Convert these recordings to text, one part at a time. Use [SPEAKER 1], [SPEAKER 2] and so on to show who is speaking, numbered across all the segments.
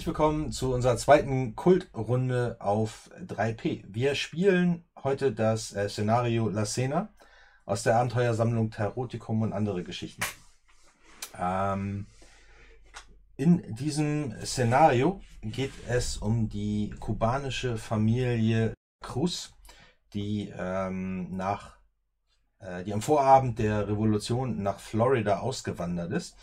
[SPEAKER 1] Herzlich willkommen zu unserer zweiten Kultrunde auf 3P. Wir spielen heute das äh, Szenario La Cena aus der Abenteuersammlung Tarotikum und andere Geschichten. Ähm, in diesem Szenario geht es um die kubanische Familie Cruz, die ähm, nach äh, die am Vorabend der Revolution nach Florida ausgewandert ist.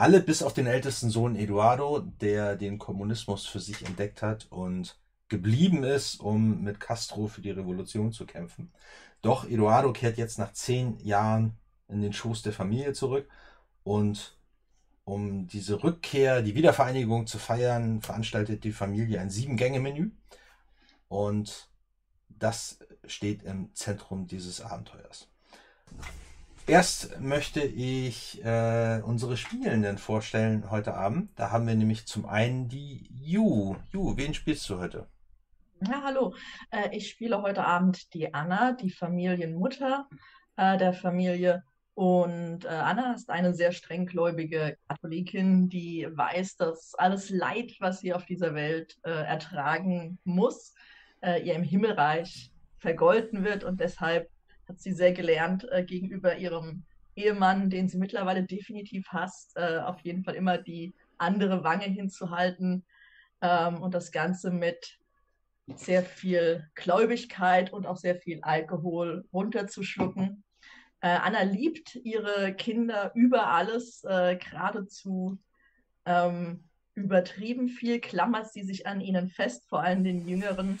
[SPEAKER 1] Alle bis auf den ältesten Sohn Eduardo, der den Kommunismus für sich entdeckt hat und geblieben ist, um mit Castro für die Revolution zu kämpfen. Doch Eduardo kehrt jetzt nach zehn Jahren in den Schoß der Familie zurück und um diese Rückkehr, die Wiedervereinigung zu feiern, veranstaltet die Familie ein Sieben-Gänge-Menü und das steht im Zentrum dieses Abenteuers. Erst möchte ich äh, unsere Spielenden vorstellen heute Abend. Da haben wir nämlich zum einen die Ju. Ju, wen spielst du heute?
[SPEAKER 2] Ja, hallo. Äh, ich spiele heute Abend die Anna, die Familienmutter äh, der Familie. Und äh, Anna ist eine sehr strenggläubige Katholikin, die weiß, dass alles Leid, was sie auf dieser Welt äh, ertragen muss, äh, ihr im Himmelreich vergolten wird. Und deshalb hat sie sehr gelernt, äh, gegenüber ihrem Ehemann, den sie mittlerweile definitiv hasst, äh, auf jeden Fall immer die andere Wange hinzuhalten ähm, und das Ganze mit sehr viel Gläubigkeit und auch sehr viel Alkohol runterzuschlucken. Äh, Anna liebt ihre Kinder über alles, äh, geradezu ähm, übertrieben viel, klammert sie sich an ihnen fest, vor allem den Jüngeren.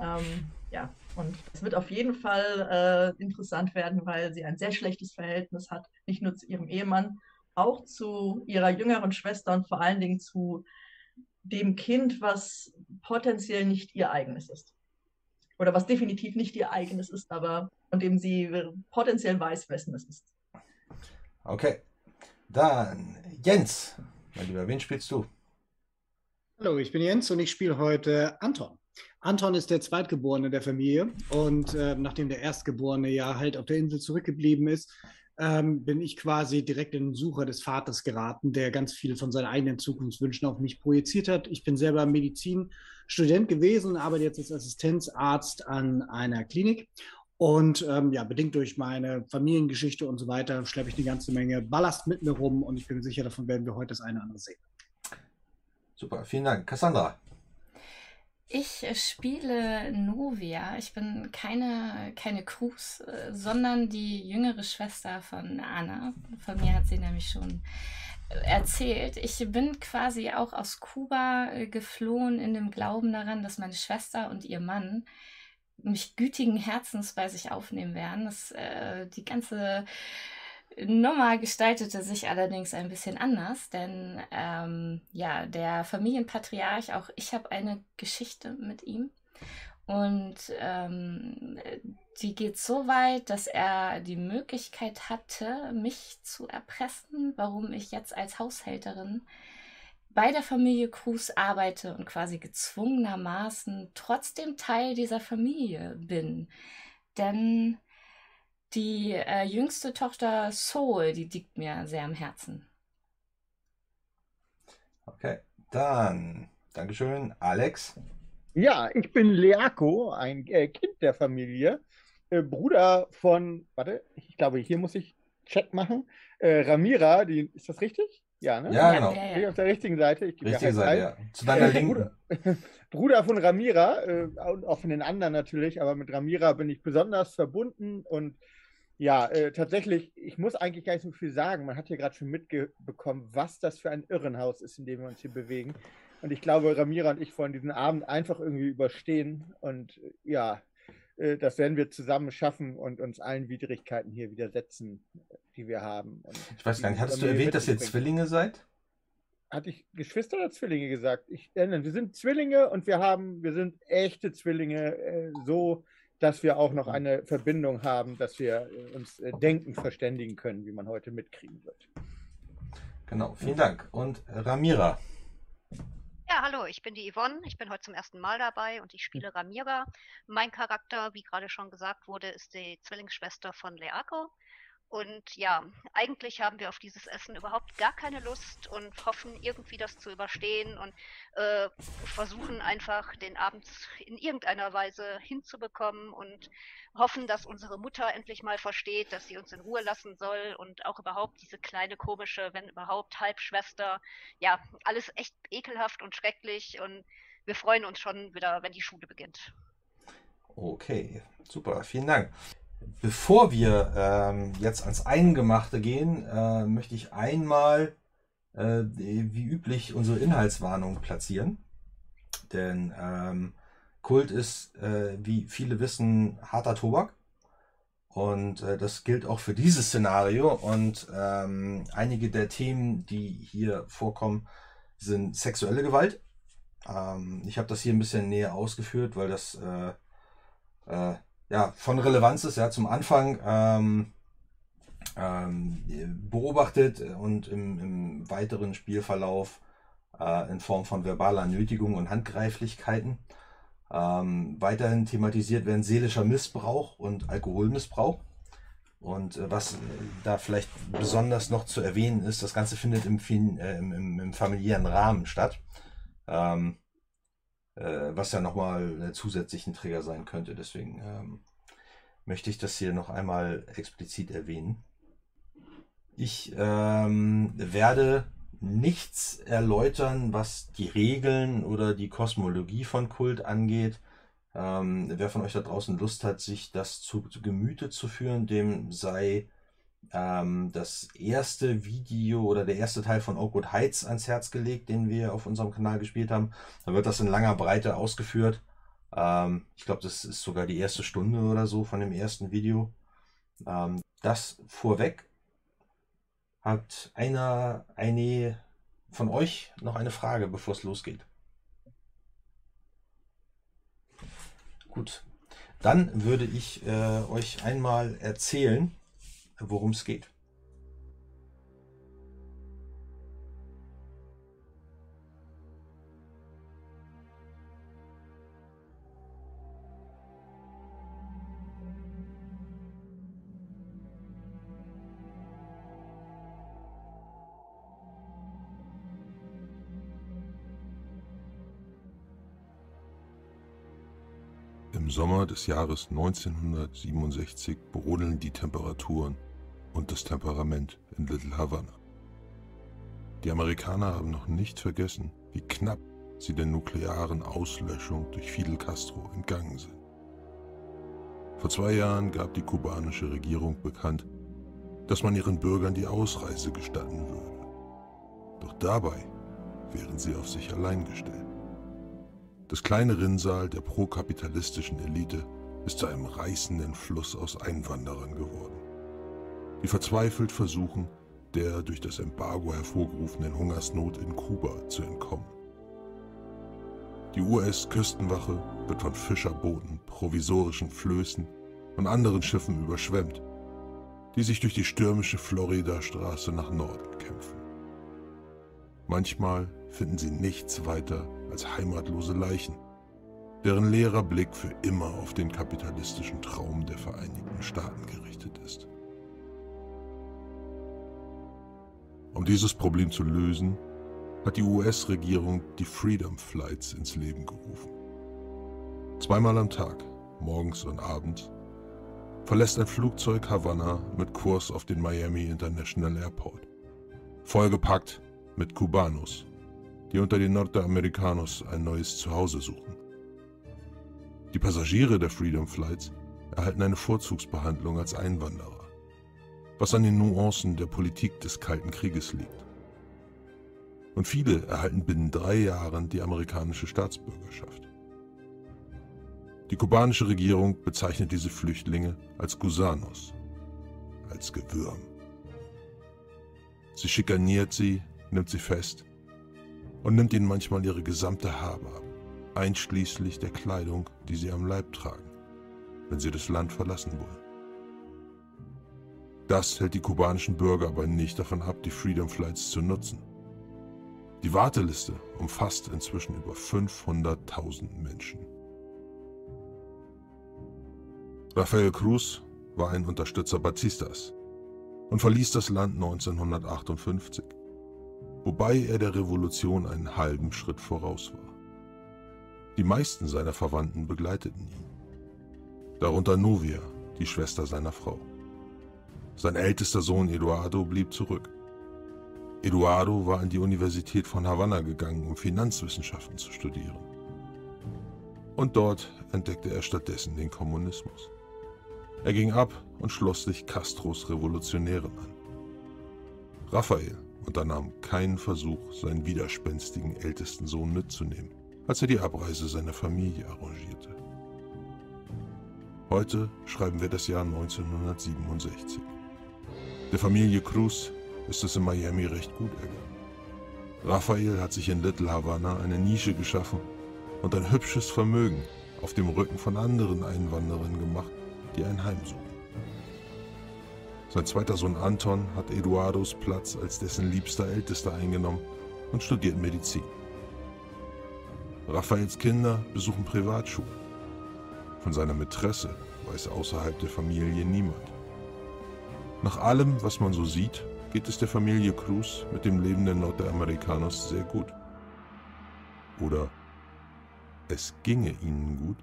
[SPEAKER 2] Ähm, ja, und es wird auf jeden Fall äh, interessant werden, weil sie ein sehr schlechtes Verhältnis hat, nicht nur zu ihrem Ehemann, auch zu ihrer jüngeren Schwester und vor allen Dingen zu dem Kind, was potenziell nicht ihr eigenes ist. Oder was definitiv nicht ihr eigenes ist, aber von dem sie potenziell weiß, wessen es ist.
[SPEAKER 1] Okay. Dann Jens, mein Lieber, wen spielst du?
[SPEAKER 3] Hallo, ich bin Jens und ich spiele heute Anton. Anton ist der Zweitgeborene der Familie und äh, nachdem der Erstgeborene ja halt auf der Insel zurückgeblieben ist, ähm, bin ich quasi direkt in den Sucher des Vaters geraten, der ganz viel von seinen eigenen Zukunftswünschen auf mich projiziert hat. Ich bin selber Medizinstudent gewesen, arbeite jetzt als Assistenzarzt an einer Klinik und ähm, ja, bedingt durch meine Familiengeschichte und so weiter, schleppe ich eine ganze Menge Ballast mit mir rum und ich bin sicher, davon werden wir heute das eine oder andere sehen.
[SPEAKER 1] Super, vielen Dank. Cassandra.
[SPEAKER 4] Ich spiele Novia. Ich bin keine, keine Cruz, äh, sondern die jüngere Schwester von Anna. Von mir hat sie nämlich schon äh, erzählt. Ich bin quasi auch aus Kuba äh, geflohen in dem Glauben daran, dass meine Schwester und ihr Mann mich gütigen Herzens bei sich aufnehmen werden. Das, äh, die ganze Nummer gestaltete sich allerdings ein bisschen anders, denn ähm, ja, der Familienpatriarch, auch ich habe eine Geschichte mit ihm. Und ähm, die geht so weit, dass er die Möglichkeit hatte, mich zu erpressen, warum ich jetzt als Haushälterin bei der Familie Cruz arbeite und quasi gezwungenermaßen trotzdem Teil dieser Familie bin. Denn die äh, jüngste Tochter Soul, die liegt mir sehr am Herzen.
[SPEAKER 1] Okay, dann Dankeschön, Alex.
[SPEAKER 5] Ja, ich bin Leako, ein äh, Kind der Familie, äh, Bruder von, warte, ich glaube, hier muss ich Check machen. Äh, Ramira, die, ist das richtig?
[SPEAKER 1] Ja, ne? Ja, genau.
[SPEAKER 5] Ja, ja. auf der richtigen Seite. Ich
[SPEAKER 1] Richtige Seite, ja. Zu deiner Linken.
[SPEAKER 5] Bruder, Bruder von Ramira äh, und auch von den anderen natürlich, aber mit Ramira bin ich besonders verbunden und ja, äh, tatsächlich, ich muss eigentlich gar nicht so viel sagen. Man hat hier gerade schon mitbekommen, was das für ein Irrenhaus ist, in dem wir uns hier bewegen. Und ich glaube, Ramira und ich wollen diesen Abend einfach irgendwie überstehen. Und äh, ja, äh, das werden wir zusammen schaffen und uns allen Widrigkeiten hier widersetzen, die wir haben. Und
[SPEAKER 1] ich weiß gar nicht, hattest du erwähnt, dass ihr Zwillinge seid?
[SPEAKER 5] Hatte ich Geschwister oder Zwillinge gesagt? Ich, äh, wir sind Zwillinge und wir haben, wir sind echte Zwillinge, äh, so dass wir auch noch eine Verbindung haben, dass wir äh, uns äh, denken verständigen können, wie man heute mitkriegen wird.
[SPEAKER 1] Genau, vielen Dank. Und Ramira.
[SPEAKER 6] Ja, hallo, ich bin die Yvonne. Ich bin heute zum ersten Mal dabei und ich spiele Ramira. Mein Charakter, wie gerade schon gesagt wurde, ist die Zwillingsschwester von Leako. Und ja, eigentlich haben wir auf dieses Essen überhaupt gar keine Lust und hoffen irgendwie das zu überstehen und äh, versuchen einfach den Abend in irgendeiner Weise hinzubekommen und hoffen, dass unsere Mutter endlich mal versteht, dass sie uns in Ruhe lassen soll und auch überhaupt diese kleine komische, wenn überhaupt Halbschwester. Ja, alles echt ekelhaft und schrecklich und wir freuen uns schon wieder, wenn die Schule beginnt.
[SPEAKER 1] Okay, super, vielen Dank. Bevor wir ähm, jetzt ans Eingemachte gehen, äh, möchte ich einmal, äh, wie üblich, unsere Inhaltswarnung platzieren. Denn ähm, Kult ist, äh, wie viele wissen, harter Tobak. Und äh, das gilt auch für dieses Szenario. Und ähm, einige der Themen, die hier vorkommen, sind sexuelle Gewalt. Ähm, ich habe das hier ein bisschen näher ausgeführt, weil das äh, äh, ja, von Relevanz ist. Ja, zum Anfang ähm, ähm, beobachtet und im, im, weiteren Spielverlauf äh, in Form von verbaler Nötigung und Handgreiflichkeiten. Ähm, weiterhin thematisiert werden seelischer Missbrauch und Alkoholmissbrauch. Und äh, was äh, da vielleicht besonders noch zu erwähnen ist, das Ganze findet im, äh, im, im familiären Rahmen statt. Ähm, äh, was ja nochmal zusätzlich ein Trigger sein könnte. Deswegen ähm, möchte ich das hier noch einmal explizit erwähnen. Ich ähm, werde nichts erläutern, was die Regeln oder die Kosmologie von Kult angeht. Ähm, wer von euch da draußen Lust hat, sich das zu, zu Gemüte zu führen, dem sei ähm, das erste Video oder der erste Teil von Oakwood Heights ans Herz gelegt, den wir auf unserem Kanal gespielt haben. Da wird das in langer Breite ausgeführt. Ähm, ich glaube, das ist sogar die erste Stunde oder so von dem ersten Video. Ähm, das vorweg. Hat einer, eine von euch noch eine Frage, bevor es losgeht? Gut, dann würde ich äh, euch einmal erzählen, worum es geht.
[SPEAKER 7] Im Sommer des Jahres 1967 brodeln die Temperaturen und das Temperament in Little Havana. Die Amerikaner haben noch nicht vergessen, wie knapp sie der nuklearen Auslöschung durch Fidel Castro entgangen sind. Vor zwei Jahren gab die kubanische Regierung bekannt, dass man ihren Bürgern die Ausreise gestatten würde. Doch dabei wären sie auf sich allein gestellt. Das kleine Rinnsal der prokapitalistischen Elite ist zu einem reißenden Fluss aus Einwanderern geworden die verzweifelt versuchen, der durch das Embargo hervorgerufenen Hungersnot in Kuba zu entkommen. Die US-Küstenwache wird von Fischerbooten, provisorischen Flößen und anderen Schiffen überschwemmt, die sich durch die stürmische Florida-Straße nach Norden kämpfen. Manchmal finden sie nichts weiter als heimatlose Leichen, deren leerer Blick für immer auf den kapitalistischen Traum der Vereinigten Staaten gerichtet ist. Um dieses Problem zu lösen, hat die US-Regierung die Freedom Flights ins Leben gerufen. Zweimal am Tag, morgens und abends, verlässt ein Flugzeug Havanna mit Kurs auf den Miami International Airport. Vollgepackt mit Kubanos, die unter den Nordamericanos ein neues Zuhause suchen. Die Passagiere der Freedom Flights erhalten eine Vorzugsbehandlung als Einwanderer was an den Nuancen der Politik des Kalten Krieges liegt. Und viele erhalten binnen drei Jahren die amerikanische Staatsbürgerschaft. Die kubanische Regierung bezeichnet diese Flüchtlinge als Gusanos, als Gewürm. Sie schikaniert sie, nimmt sie fest und nimmt ihnen manchmal ihre gesamte Habe ab, einschließlich der Kleidung, die sie am Leib tragen, wenn sie das Land verlassen wollen. Das hält die kubanischen Bürger aber nicht davon ab, die Freedom Flights zu nutzen. Die Warteliste umfasst inzwischen über 500.000 Menschen. Rafael Cruz war ein Unterstützer Batistas, und verließ das Land 1958, wobei er der Revolution einen halben Schritt voraus war. Die meisten seiner Verwandten begleiteten ihn, darunter Novia, die Schwester seiner Frau. Sein ältester Sohn Eduardo blieb zurück. Eduardo war an die Universität von Havanna gegangen, um Finanzwissenschaften zu studieren. Und dort entdeckte er stattdessen den Kommunismus. Er ging ab und schloss sich Castros Revolutionären an. Raphael unternahm keinen Versuch, seinen widerspenstigen ältesten Sohn mitzunehmen, als er die Abreise seiner Familie arrangierte. Heute schreiben wir das Jahr 1967. Der Familie Cruz ist es in Miami recht gut ergangen. Raphael hat sich in Little Havana eine Nische geschaffen und ein hübsches Vermögen auf dem Rücken von anderen Einwanderern gemacht, die ein Heim suchen. Sein zweiter Sohn Anton hat Eduardos Platz als dessen liebster Ältester eingenommen und studiert Medizin. Raphaels Kinder besuchen Privatschulen. Von seiner Mätresse weiß außerhalb der Familie niemand. Nach allem, was man so sieht, geht es der Familie Cruz mit dem Leben der Nordamerikaners sehr gut. Oder es ginge ihnen gut,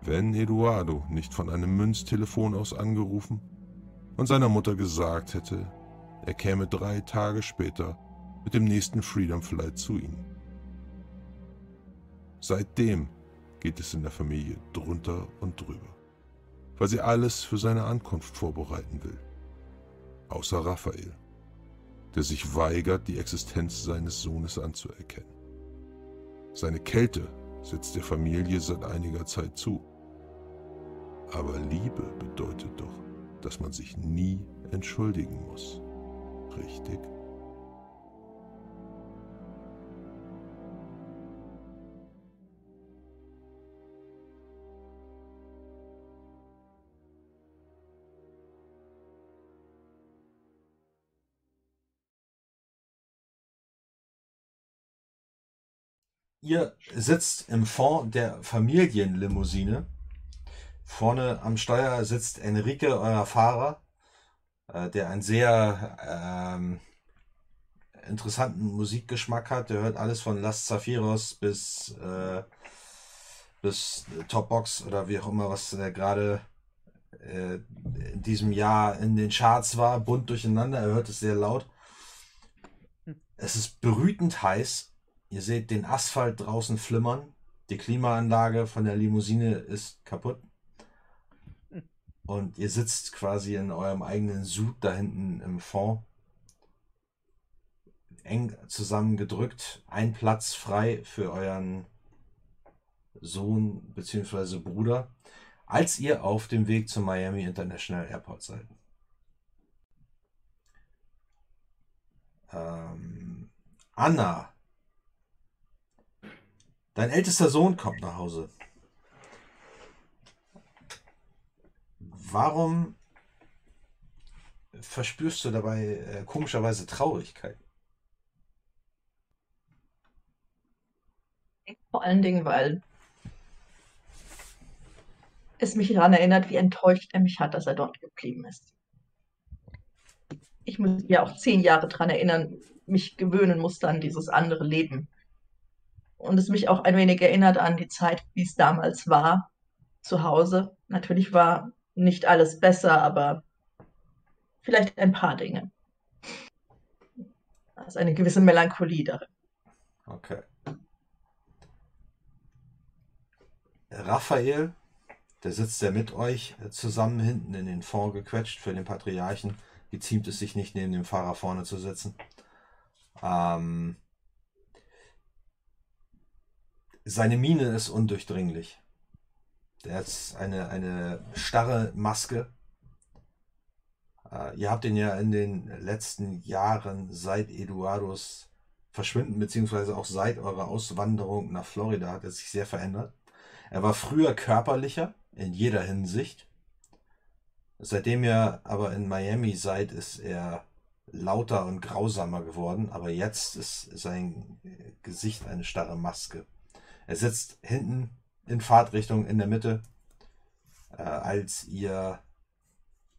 [SPEAKER 7] wenn Eduardo nicht von einem Münztelefon aus angerufen und seiner Mutter gesagt hätte, er käme drei Tage später mit dem nächsten Freedom Flight zu ihnen. Seitdem geht es in der Familie drunter und drüber weil sie alles für seine Ankunft vorbereiten will. Außer Raphael, der sich weigert, die Existenz seines Sohnes anzuerkennen. Seine Kälte setzt der Familie seit einiger Zeit zu. Aber Liebe bedeutet doch, dass man sich nie entschuldigen muss. Richtig?
[SPEAKER 1] Ihr sitzt im Fond der Familienlimousine. Vorne am Steuer sitzt Enrique, euer Fahrer, äh, der einen sehr ähm, interessanten Musikgeschmack hat. Der hört alles von Las Zafiros bis, äh, bis Topbox oder wie auch immer, was der gerade äh, in diesem Jahr in den Charts war. Bunt durcheinander. Er hört es sehr laut. Es ist brütend heiß Ihr seht den Asphalt draußen flimmern. Die Klimaanlage von der Limousine ist kaputt. Und ihr sitzt quasi in eurem eigenen Sud da hinten im Fond. Eng zusammengedrückt. Ein Platz frei für euren Sohn bzw. Bruder, als ihr auf dem Weg zum Miami International Airport seid. Ähm, Anna Dein ältester Sohn kommt nach Hause. Warum verspürst du dabei äh, komischerweise Traurigkeit?
[SPEAKER 2] Vor allen Dingen, weil es mich daran erinnert, wie enttäuscht er mich hat, dass er dort geblieben ist. Ich muss ja auch zehn Jahre daran erinnern, mich gewöhnen musste an dieses andere Leben und es mich auch ein wenig erinnert an die Zeit, wie es damals war zu Hause. Natürlich war nicht alles besser, aber vielleicht ein paar Dinge. Da ist eine gewisse Melancholie darin.
[SPEAKER 1] Okay. Raphael, der sitzt ja mit euch zusammen hinten in den Fond gequetscht. Für den Patriarchen geziemt es sich nicht, neben dem Fahrer vorne zu sitzen. Ähm, seine Miene ist undurchdringlich. Der hat eine, eine starre Maske. Äh, ihr habt ihn ja in den letzten Jahren seit Eduardos Verschwinden, beziehungsweise auch seit eurer Auswanderung nach Florida, hat er sich sehr verändert. Er war früher körperlicher in jeder Hinsicht. Seitdem ihr aber in Miami seid, ist er lauter und grausamer geworden, aber jetzt ist sein Gesicht eine starre Maske. Er sitzt hinten in Fahrtrichtung in der Mitte, äh, als ihr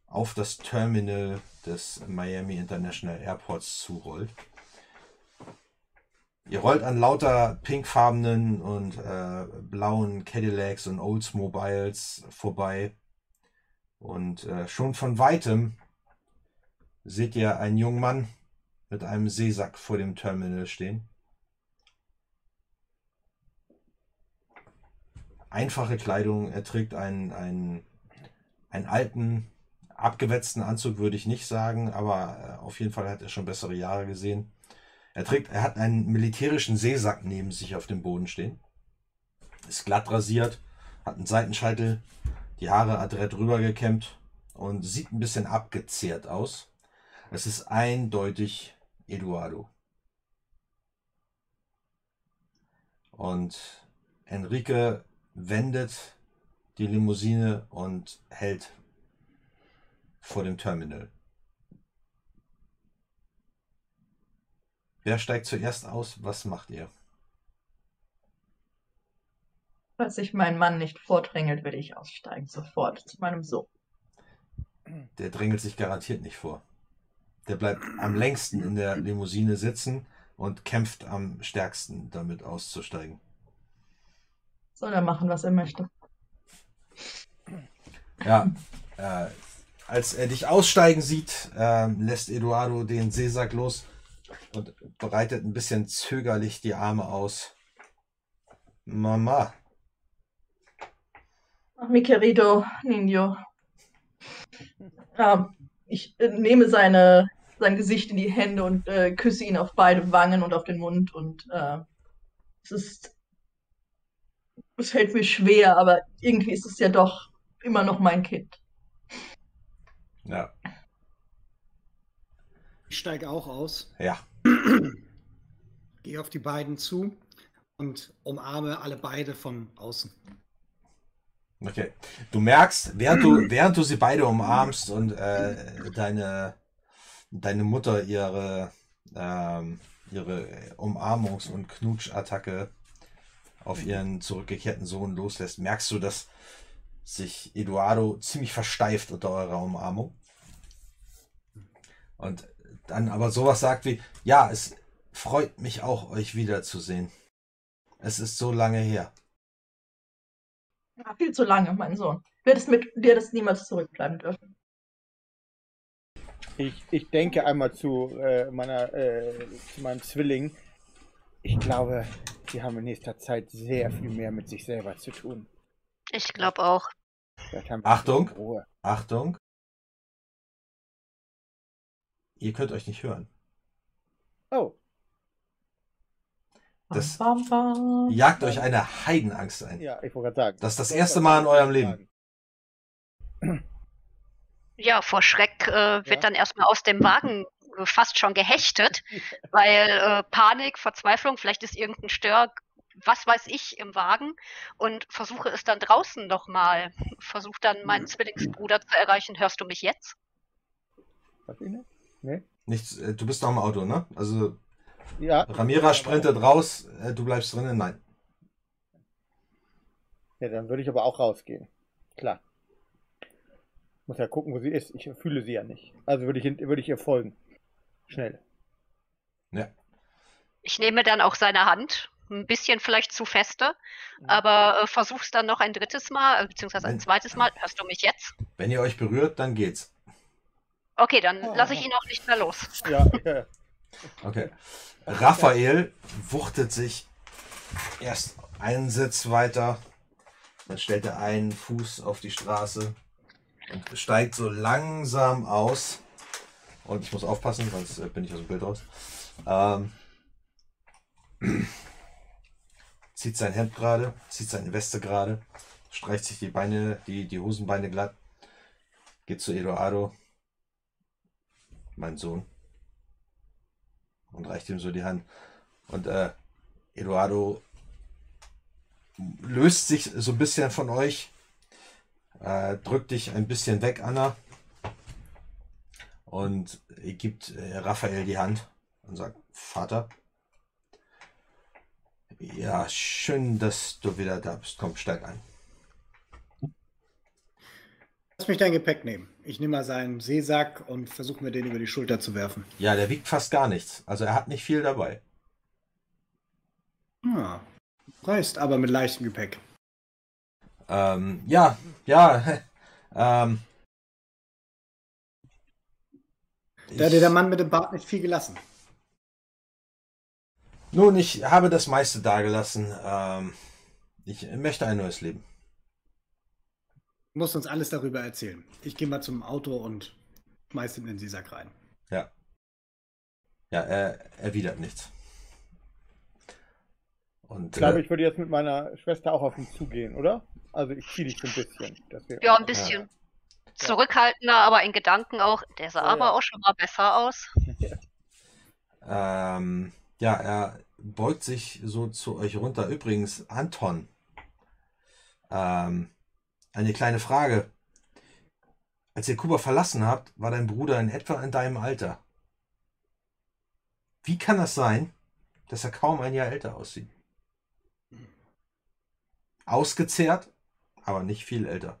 [SPEAKER 1] auf das Terminal des Miami International Airports zurollt. Ihr rollt an lauter pinkfarbenen und äh, blauen Cadillacs und Oldsmobiles vorbei. Und äh, schon von weitem seht ihr einen jungen Mann mit einem Seesack vor dem Terminal stehen. Einfache Kleidung, er trägt einen, einen, einen alten, abgewetzten Anzug, würde ich nicht sagen, aber äh, auf jeden Fall hat er schon bessere Jahre gesehen. Er trägt, er hat einen militärischen Seesack neben sich auf dem Boden stehen. Ist glatt rasiert, hat einen Seitenscheitel, die Haare adrett rübergekämmt und sieht ein bisschen abgezehrt aus. Es ist eindeutig Eduardo. Und Enrique wendet die Limousine und hält vor dem Terminal. Wer steigt zuerst aus? Was macht ihr?
[SPEAKER 2] Falls sich mein Mann nicht vordrängelt, will ich aussteigen, sofort zu meinem Sohn.
[SPEAKER 1] Der drängelt sich garantiert nicht vor. Der bleibt am längsten in der Limousine sitzen und kämpft am stärksten damit auszusteigen.
[SPEAKER 2] Soll er machen, was er möchte.
[SPEAKER 1] Ja, äh, als er dich aussteigen sieht, äh, lässt Eduardo den Seesack los und breitet ein bisschen zögerlich die Arme aus. Mama,
[SPEAKER 2] Ach, mi querido Niño. Ähm, ich äh, nehme seine, sein Gesicht in die Hände und äh, küsse ihn auf beide Wangen und auf den Mund. Und äh, es ist. Es fällt mir schwer, aber irgendwie ist es ja doch immer noch mein Kind.
[SPEAKER 1] ja,
[SPEAKER 3] Ich steige auch aus,
[SPEAKER 1] ja,
[SPEAKER 3] gehe auf die beiden zu und umarme alle beide von außen.
[SPEAKER 1] okay. Du merkst, während du, während du sie beide umarmst und äh, deine, deine Mutter ihre, ähm, ihre Umarmungs- und Knutschattacke auf ihren zurückgekehrten Sohn loslässt, merkst du, dass sich Eduardo ziemlich versteift unter eurer Umarmung. Und dann aber sowas sagt wie, ja, es freut mich auch, euch wiederzusehen. Es ist so lange her.
[SPEAKER 2] Ja, viel zu lange, mein Sohn. Du hättest mit dir das niemals zurückbleiben dürfen.
[SPEAKER 5] Ich, ich denke einmal zu, äh, meiner, äh, zu meinem Zwilling. Ich glaube, die haben in nächster Zeit sehr viel mehr mit sich selber zu tun.
[SPEAKER 6] Ich glaube auch.
[SPEAKER 1] Achtung.
[SPEAKER 5] Ruhe.
[SPEAKER 1] Achtung. Ihr könnt euch nicht hören.
[SPEAKER 5] Oh,
[SPEAKER 1] Das
[SPEAKER 2] Bam, bam, bam.
[SPEAKER 1] jagt euch eine Heidenangst ein.
[SPEAKER 5] ja, ich wollte gerade sagen.
[SPEAKER 1] Das ist das erste Mal in eurem Leben.
[SPEAKER 6] Ja, vor Schreck äh, wird
[SPEAKER 5] Ja.
[SPEAKER 6] dann erstmal aus dem Wagen fast schon gehechtet, weil äh, Panik, Verzweiflung, vielleicht ist irgendein Stör, was weiß ich, im Wagen und versuche es dann draußen nochmal. Versuche dann meinen Zwillingsbruder zu erreichen. Hörst du mich jetzt?
[SPEAKER 5] Was ich nicht? Nee?
[SPEAKER 1] Nichts, äh, du bist noch im Auto, ne? Also
[SPEAKER 5] Ja.
[SPEAKER 1] Ramira sprintet raus, äh, du bleibst drinnen. Nein.
[SPEAKER 5] Ja, dann würde ich aber auch rausgehen. Klar. Muss ja gucken, wo sie ist. Ich fühle sie ja nicht. Also würde ich, würde ich ihr folgen. Schnell.
[SPEAKER 1] Ja.
[SPEAKER 6] Ich nehme dann auch seine Hand, ein bisschen vielleicht zu feste, aber äh, versuch's dann noch ein drittes Mal, äh, beziehungsweise ein
[SPEAKER 1] Wenn-
[SPEAKER 6] zweites Mal. Hörst du mich jetzt?
[SPEAKER 1] Wenn ihr euch berührt, dann geht's.
[SPEAKER 6] Okay, dann lasse ich ihn auch nicht mehr los.
[SPEAKER 5] Ja, ja.
[SPEAKER 1] Okay. Raphael wuchtet sich erst einen Sitz weiter, dann stellt er einen Fuß auf die Straße und steigt so langsam aus. Und ich muss aufpassen, sonst äh, bin ich aus dem Bild raus. Ähm, zieht sein Hemd gerade, zieht seine Weste gerade, streicht sich die Beine, die, die Hosenbeine glatt, geht zu Eduardo, mein Sohn und reicht ihm so die Hand. Und äh, Eduardo löst sich so ein bisschen von euch, äh, drückt dich ein bisschen weg, Anna, und gibt äh, Raphael die Hand und sagt, Vater, ja, schön, dass du wieder da bist. Komm, steig ein.
[SPEAKER 3] Lass mich dein Gepäck nehmen. Ich nehme mal seinen Seesack und versuche mir den über die Schulter zu werfen.
[SPEAKER 1] Ja, der wiegt fast gar nichts. Also er hat nicht viel dabei.
[SPEAKER 3] Ja. Reist aber mit leichtem Gepäck.
[SPEAKER 1] Ähm, ja, ja. Ähm,
[SPEAKER 3] Da hat dir der Mann mit dem Bart nicht viel gelassen.
[SPEAKER 1] Nun, ich habe das meiste dagelassen. Ähm, ich möchte ein neues Leben.
[SPEAKER 3] Du musst uns alles darüber erzählen. Ich gehe mal zum Auto und schmeiß ihn in den Seesack rein.
[SPEAKER 1] Ja. Ja, er erwidert nichts. Und,
[SPEAKER 5] Ich glaube,
[SPEAKER 1] äh,
[SPEAKER 5] ich würde jetzt mit meiner Schwester auch auf ihn zugehen, oder? Also ich ziehe dich so ein bisschen. dass wir-
[SPEAKER 6] Ja, ein bisschen. Zurückhaltender, aber in Gedanken auch. Der sah
[SPEAKER 5] Ja,
[SPEAKER 6] aber
[SPEAKER 5] ja.
[SPEAKER 6] auch schon mal besser aus.
[SPEAKER 1] ähm, ja, er beugt sich so zu euch runter. Übrigens, Anton, ähm, eine kleine Frage. Als ihr Kuba verlassen habt, war dein Bruder in etwa in deinem Alter. Wie kann das sein, dass er kaum ein Jahr älter aussieht? Ausgezehrt, aber nicht viel älter.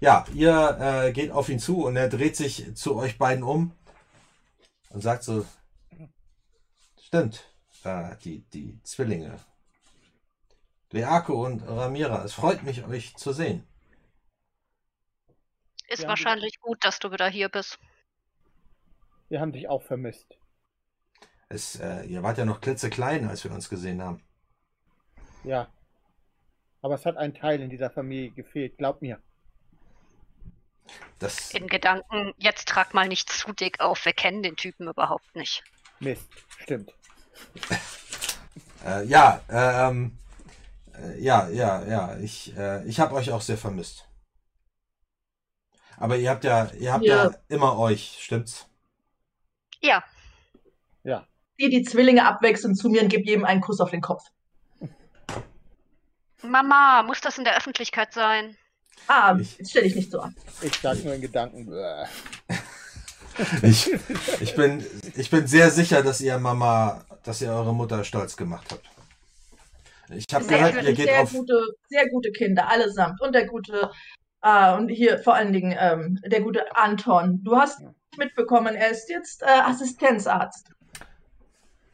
[SPEAKER 1] Ja, ihr äh, geht auf ihn zu und er dreht sich zu euch beiden um und sagt so, stimmt, äh, die, die Zwillinge. Leako und Ramira, es freut mich, euch zu sehen.
[SPEAKER 6] Ist
[SPEAKER 5] Ja,
[SPEAKER 6] wahrscheinlich gut, dass du wieder hier bist.
[SPEAKER 5] Wir haben dich auch vermisst.
[SPEAKER 1] Es, äh, ihr wart ja noch klitzeklein, als wir uns gesehen haben.
[SPEAKER 5] Ja. Aber es hat ein Teil in dieser Familie gefehlt, glaub mir.
[SPEAKER 1] Das,
[SPEAKER 6] In Gedanken, jetzt trag mal nicht zu dick auf. Wir kennen den Typen überhaupt nicht.
[SPEAKER 5] Mist, stimmt.
[SPEAKER 1] äh, ja, ähm, äh, ja, ja, ja, ich, äh, ich habe euch auch sehr vermisst. Aber ihr habt ja, ihr habt ja,
[SPEAKER 2] Ja.
[SPEAKER 1] immer euch, stimmt's?
[SPEAKER 6] Ja,
[SPEAKER 5] Ja.
[SPEAKER 2] Zieh die Zwillinge abwechselnd zu mir und gib jedem einen Kuss auf den Kopf.
[SPEAKER 6] Mama, muss das in der Öffentlichkeit sein?
[SPEAKER 2] Ah,
[SPEAKER 1] Ich-
[SPEAKER 2] jetzt stell dich nicht so an.
[SPEAKER 5] Ich sag nur in Gedanken.
[SPEAKER 1] Ich, ich, bin, ich bin sehr sicher, dass ihr Mama, dass ihr eure Mutter stolz gemacht habt. Ich habe
[SPEAKER 6] Sehr
[SPEAKER 1] gehört, ihr geht
[SPEAKER 2] sehr
[SPEAKER 1] auf.
[SPEAKER 2] gute, sehr gute Kinder, allesamt. Und der gute, äh, und hier vor allen Dingen ähm, der gute Anton. Du hast mitbekommen, er ist jetzt äh, Assistenzarzt.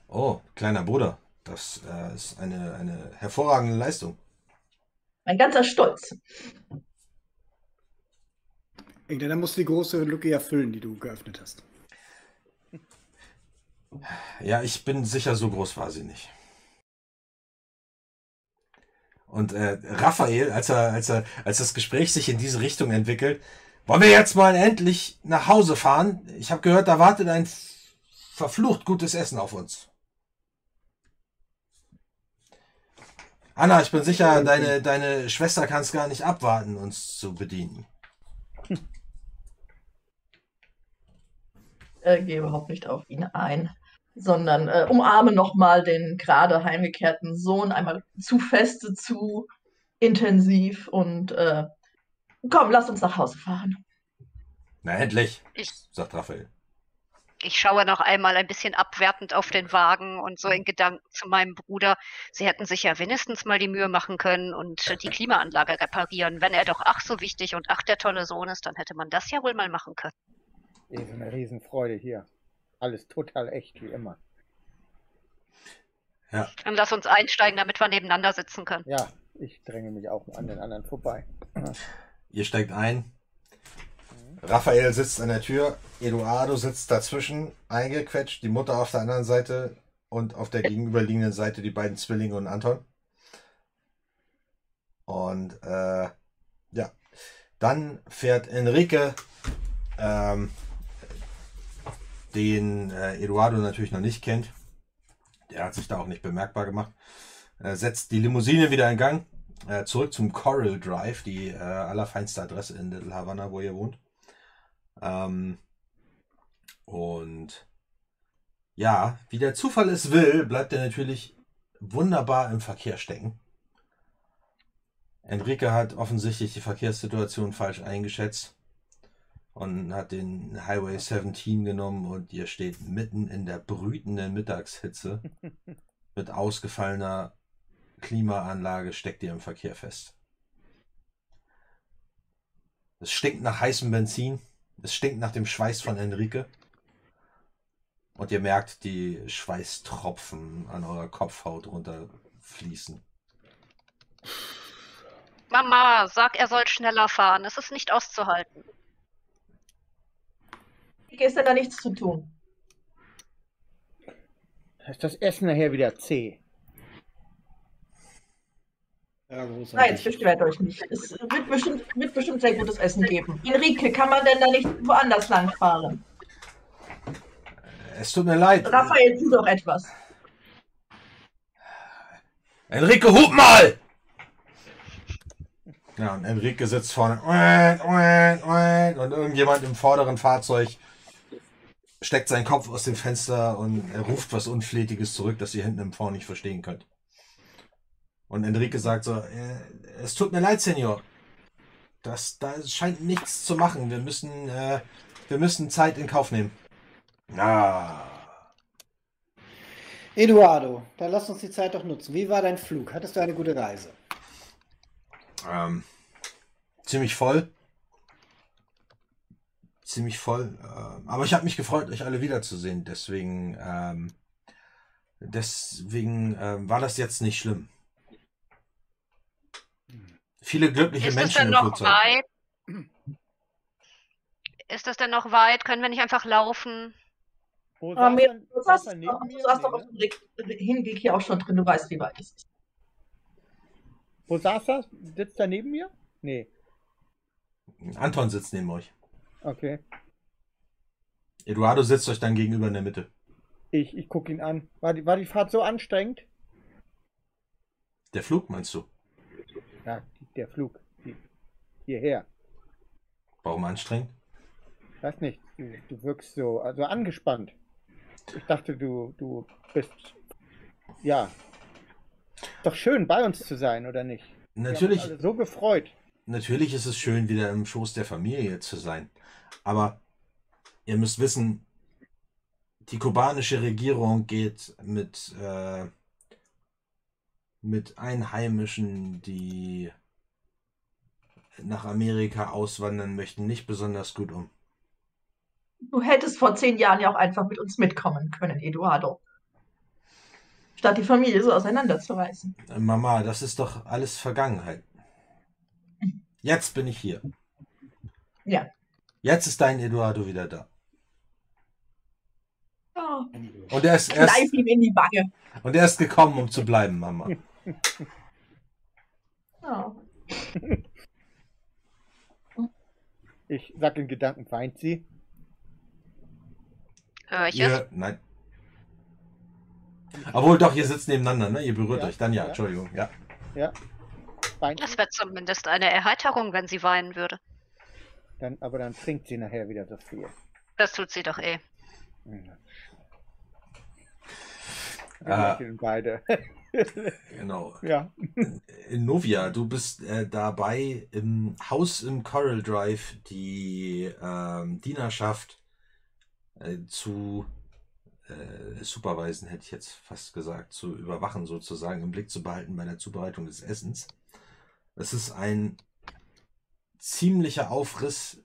[SPEAKER 1] Oh, kleiner Bruder. Das äh, ist eine, eine hervorragende Leistung.
[SPEAKER 2] Mein ganzer Stolz.
[SPEAKER 3] Dann musst du die große Lücke ja füllen, die du geöffnet hast.
[SPEAKER 1] Ja, ich bin sicher, so groß war sie nicht. Und äh, Raphael, als er, als er, als das Gespräch sich in diese Richtung entwickelt, wollen wir jetzt mal endlich nach Hause fahren? Ich habe gehört, da wartet ein verflucht gutes Essen auf uns. Anna, ich bin sicher, deine, deine Schwester kann es gar nicht abwarten, uns zu bedienen.
[SPEAKER 2] Äh, gehe überhaupt nicht auf ihn ein, sondern äh, umarme nochmal den gerade heimgekehrten Sohn einmal zu feste, zu intensiv und äh, komm, lass uns nach Hause fahren.
[SPEAKER 1] Na, endlich,
[SPEAKER 6] Ich,
[SPEAKER 1] sagt Raphael.
[SPEAKER 6] ich schaue noch einmal ein bisschen abwertend auf den Wagen und so in Gedanken zu meinem Bruder. Sie hätten sich ja wenigstens mal die Mühe machen können und die Klimaanlage reparieren. Wenn er doch ach so wichtig und ach der tolle Sohn ist, dann hätte man das ja wohl mal machen können.
[SPEAKER 5] So eine Riesenfreude hier. Alles total echt, wie immer.
[SPEAKER 6] Dann lass uns einsteigen, damit wir nebeneinander sitzen können.
[SPEAKER 5] Ja, ich dränge mich auch an den anderen vorbei.
[SPEAKER 1] Ihr steigt ein. Raphael sitzt an der Tür. Eduardo sitzt dazwischen, eingequetscht. Die Mutter auf der anderen Seite und auf der gegenüberliegenden Seite die beiden Zwillinge und Anton. Und äh, ja, dann fährt Enrique, ähm, den äh, Eduardo natürlich noch nicht kennt. Der hat sich da auch nicht bemerkbar gemacht. Äh, setzt die Limousine wieder in Gang. Äh, zurück zum Coral Drive, die äh, allerfeinste Adresse in Little Havana, wo ihr wohnt. Ähm, und ja, wie der Zufall es will, bleibt er natürlich wunderbar im Verkehr stecken. Enrique hat offensichtlich die Verkehrssituation falsch eingeschätzt und hat den Highway 17 genommen und ihr steht mitten in der brütenden Mittagshitze mit ausgefallener Klimaanlage steckt ihr im Verkehr fest. Es stinkt nach heißem Benzin. Es stinkt nach dem Schweiß von Enrique. Und ihr merkt die Schweißtropfen an eurer Kopfhaut runterfließen.
[SPEAKER 6] Mama, sag, er soll schneller fahren. Es ist nicht auszuhalten.
[SPEAKER 2] Ist denn da nichts zu tun?
[SPEAKER 5] Ist das Essen nachher wieder zäh?
[SPEAKER 3] Ja,
[SPEAKER 2] Nein,
[SPEAKER 3] großartig.
[SPEAKER 2] beschwert euch nicht. Es wird bestimmt, wird bestimmt sehr gutes Essen geben. Enrique, kann man denn da nicht woanders lang fahren?
[SPEAKER 1] Es tut mir leid.
[SPEAKER 2] Raphael, tu doch etwas.
[SPEAKER 1] Enrique, hub mal! Ja, und Enrique sitzt vorne. Und irgendjemand im vorderen Fahrzeug steckt seinen Kopf aus dem Fenster und er ruft was Unflätiges zurück, das ihr hinten im Vorn nicht verstehen könnt. Und Enrique sagt so, äh, es tut mir leid, Senor. Das, da scheint nichts zu machen. Wir müssen, äh, wir müssen Zeit in Kauf nehmen. Ah.
[SPEAKER 3] Eduardo, dann lass uns die Zeit doch nutzen. Wie war dein Flug? Hattest du eine gute Reise?
[SPEAKER 1] Ähm, ziemlich voll. Ziemlich voll. Ähm, aber ich habe mich gefreut, euch alle wiederzusehen. Deswegen, ähm, deswegen ähm, war das jetzt nicht schlimm. Viele glückliche
[SPEAKER 6] Ist
[SPEAKER 1] Menschen
[SPEAKER 6] denn
[SPEAKER 1] im
[SPEAKER 6] noch
[SPEAKER 1] Flugzeug.
[SPEAKER 6] weit? Ist das denn noch weit? Können wir nicht einfach laufen?
[SPEAKER 5] Wo
[SPEAKER 2] Aber
[SPEAKER 5] saß
[SPEAKER 2] mir,
[SPEAKER 5] er-
[SPEAKER 2] du
[SPEAKER 5] saß neben
[SPEAKER 2] du saßt doch auf dem Weg- Hinweg hier auch schon drin. Du weißt, wie weit es ist.
[SPEAKER 5] Wo saß er? Sitzt er neben mir? Nee.
[SPEAKER 1] Anton sitzt neben euch.
[SPEAKER 5] Okay.
[SPEAKER 1] Eduardo sitzt euch dann gegenüber in der Mitte.
[SPEAKER 5] Ich, ich gucke ihn an. War die, war die Fahrt so anstrengend?
[SPEAKER 1] Der Flug, meinst du?
[SPEAKER 5] Ja, der Flug. Hierher.
[SPEAKER 1] Warum anstrengend?
[SPEAKER 5] Weiß nicht. Du, du wirkst so also angespannt. Ich dachte, du, du bist. Ja. Doch schön, bei uns zu sein, oder nicht?
[SPEAKER 1] Natürlich,
[SPEAKER 5] so gefreut.
[SPEAKER 1] Natürlich ist es schön, wieder im Schoß der Familie zu sein. Aber ihr müsst wissen, die kubanische Regierung geht mit, äh, mit Einheimischen, die nach Amerika auswandern möchten, nicht besonders gut um.
[SPEAKER 2] Du hättest vor zehn Jahren ja auch einfach mit uns mitkommen können, Eduardo. Statt die Familie so auseinanderzureißen.
[SPEAKER 1] Mama, das ist doch alles Vergangenheit. Jetzt bin ich hier.
[SPEAKER 2] Ja.
[SPEAKER 1] Jetzt ist dein Eduardo wieder da.
[SPEAKER 2] Oh,
[SPEAKER 1] Und er ist, er ist,
[SPEAKER 2] ihm in die Wange.
[SPEAKER 1] und er ist gekommen, um zu bleiben, Mama.
[SPEAKER 2] Oh.
[SPEAKER 5] Ich sag in Gedanken, weint sie.
[SPEAKER 6] Hör ich es?
[SPEAKER 1] Ihr, nein. Obwohl doch, ihr sitzt nebeneinander, ne? Ihr berührt
[SPEAKER 5] Ja,
[SPEAKER 1] euch. Dann ja,
[SPEAKER 5] ja.
[SPEAKER 1] Entschuldigung. Ja.
[SPEAKER 5] Ja. Weint
[SPEAKER 6] Das wäre zumindest eine Erheiterung, wenn sie weinen würde.
[SPEAKER 5] Dann, aber dann trinkt sie nachher wieder so viel.
[SPEAKER 6] Das tut sie doch eh.
[SPEAKER 5] Wir
[SPEAKER 1] Ah.
[SPEAKER 5] beide.
[SPEAKER 1] Genau.
[SPEAKER 5] ja.
[SPEAKER 1] Äh, Novia, du bist äh, dabei, im Haus im Coral Drive die ähm, Dienerschaft äh, zu äh, supervisen, hätte ich jetzt fast gesagt, zu überwachen sozusagen, im Blick zu behalten bei der Zubereitung des Essens. Es ist ein ziemlicher Aufriss,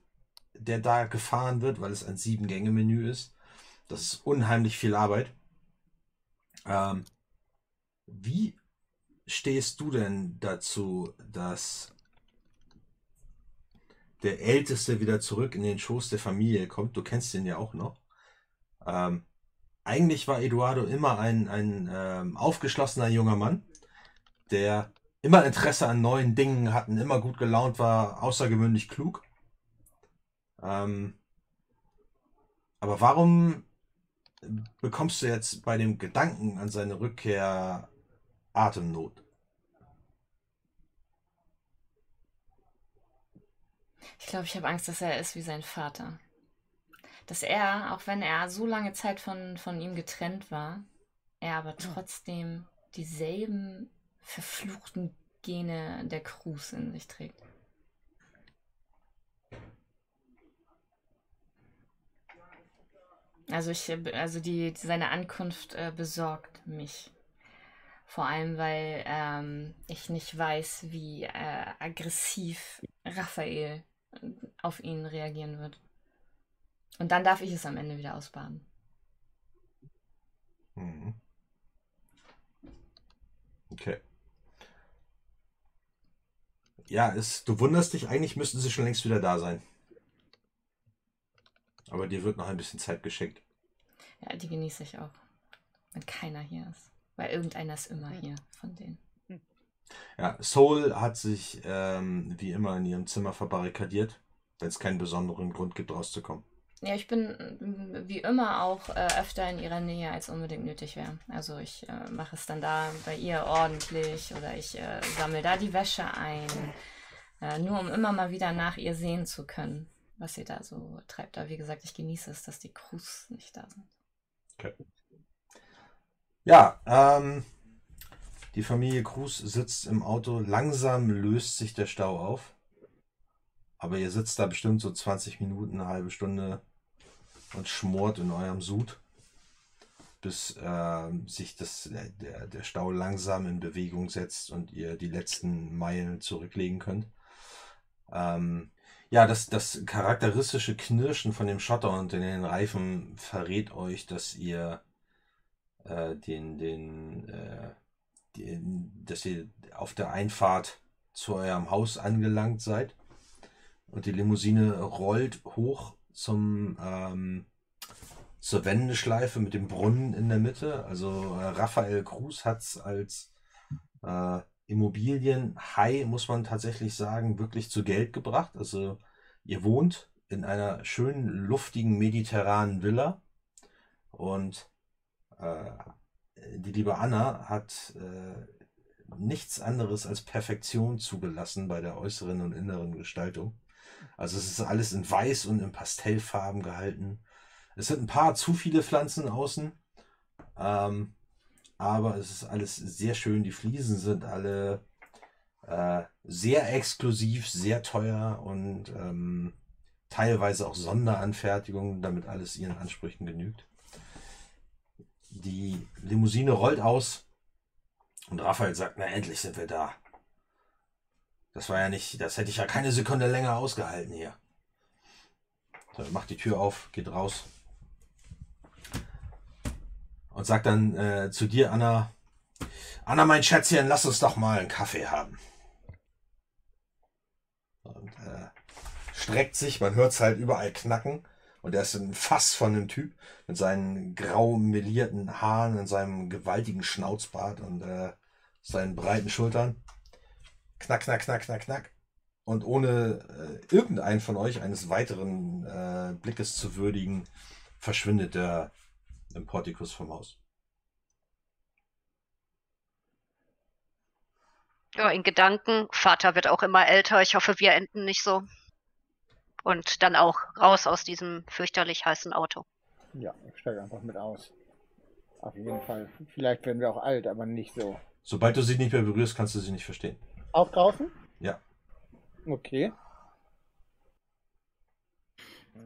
[SPEAKER 1] der da gefahren wird, weil es ein Sieben-Gänge-Menü ist. Das ist unheimlich viel Arbeit. Ähm, wie stehst du denn dazu, dass der Älteste wieder zurück in den Schoß der Familie kommt? Du kennst ihn ja auch noch. Ähm, eigentlich war Eduardo immer ein, ein ähm, aufgeschlossener junger Mann, der immer Interesse an neuen Dingen hatten, immer gut gelaunt war, außergewöhnlich klug. Ähm, aber warum bekommst du jetzt bei dem Gedanken an seine Rückkehr Atemnot?
[SPEAKER 4] Ich glaube, ich habe Angst, dass er ist wie sein Vater. Dass er, auch wenn er so lange Zeit von, von ihm getrennt war, er aber trotzdem dieselben verfluchten Gene der Cruz in sich trägt. Also ich, äh, also die, seine Ankunft äh, besorgt mich. Vor allem, weil ähm, ich nicht weiß, wie äh, aggressiv Raphael auf ihn reagieren wird. Und dann darf ich es am Ende wieder ausbaden.
[SPEAKER 1] Mhm. Okay. Ja, es, du wunderst dich, eigentlich müssten sie schon längst wieder da sein. Aber dir wird noch ein bisschen Zeit geschenkt.
[SPEAKER 4] Ja, die genieße ich auch. Wenn keiner hier ist. Weil irgendeiner ist immer hier von denen.
[SPEAKER 1] Ja, Soul hat sich ähm, wie immer in ihrem Zimmer verbarrikadiert, wenn es keinen besonderen Grund gibt, rauszukommen.
[SPEAKER 4] Ja, ich bin mm, wie immer auch äh, öfter in ihrer Nähe, als unbedingt nötig wäre. Also ich äh, mache es dann da bei ihr ordentlich oder ich äh, sammle da die Wäsche ein, äh, nur um immer mal wieder nach ihr sehen zu können, was sie da so treibt. Aber wie gesagt, ich genieße es, dass die Crews nicht da sind.
[SPEAKER 1] Okay. Ja, ähm, die Familie Cruz sitzt im Auto. Langsam löst sich der Stau auf. Aber ihr sitzt da bestimmt so 20 Minuten, eine halbe Stunde und schmort in eurem Sud, bis äh, sich das, der, der Stau langsam in Bewegung setzt und ihr die letzten Meilen zurücklegen könnt. Ähm, ja, das, das charakteristische Knirschen von dem Schotter und den Reifen verrät euch, dass ihr äh, den, den, äh, den, dass ihr auf der Einfahrt zu eurem Haus angelangt seid. Und die Limousine rollt hoch zum, ähm, zur Wendeschleife mit dem Brunnen in der Mitte. Also äh, Raphael Cruz hat es als äh, Immobilienhai, muss man tatsächlich sagen, wirklich zu Geld gebracht. Also ihr wohnt in einer schönen, luftigen, mediterranen Villa und äh, die liebe Anna hat äh, nichts anderes als Perfektion zugelassen bei der äußeren und inneren Gestaltung. Also es ist alles in Weiß und in Pastellfarben gehalten. Es sind ein paar zu viele Pflanzen außen, ähm, aber es ist alles sehr schön. Die Fliesen sind alle äh, sehr exklusiv, sehr teuer und ähm, teilweise auch Sonderanfertigungen, damit alles ihren Ansprüchen genügt. Die Limousine rollt aus und Raphael sagt, na endlich sind wir da. Das war ja nicht, das hätte ich ja keine Sekunde länger ausgehalten hier. So, macht die Tür auf, geht raus. Und sagt dann äh, zu dir, Anna, Anna, mein Schätzchen, lass uns doch mal einen Kaffee haben. Und äh, streckt sich, man hört es halt überall knacken. Und er ist ein Fass von einem Typ mit seinen grau melierten Haaren und seinem gewaltigen Schnauzbart und äh, seinen breiten Schultern. Knack, knack, knack, knack, knack. Und ohne äh, irgendeinen von euch eines weiteren äh, Blickes zu würdigen, verschwindet der im Portikus vom Haus.
[SPEAKER 6] Ja, in Gedanken. Vater wird auch immer älter. Ich hoffe, wir enden nicht so. Und dann auch raus aus diesem fürchterlich heißen Auto.
[SPEAKER 5] Ja, ich steige einfach mit aus. Auf jeden Fall. Vielleicht werden wir auch alt, aber nicht so.
[SPEAKER 1] Sobald du sie nicht mehr berührst, kannst du sie nicht verstehen.
[SPEAKER 5] Auch draußen?
[SPEAKER 1] Ja.
[SPEAKER 5] Okay.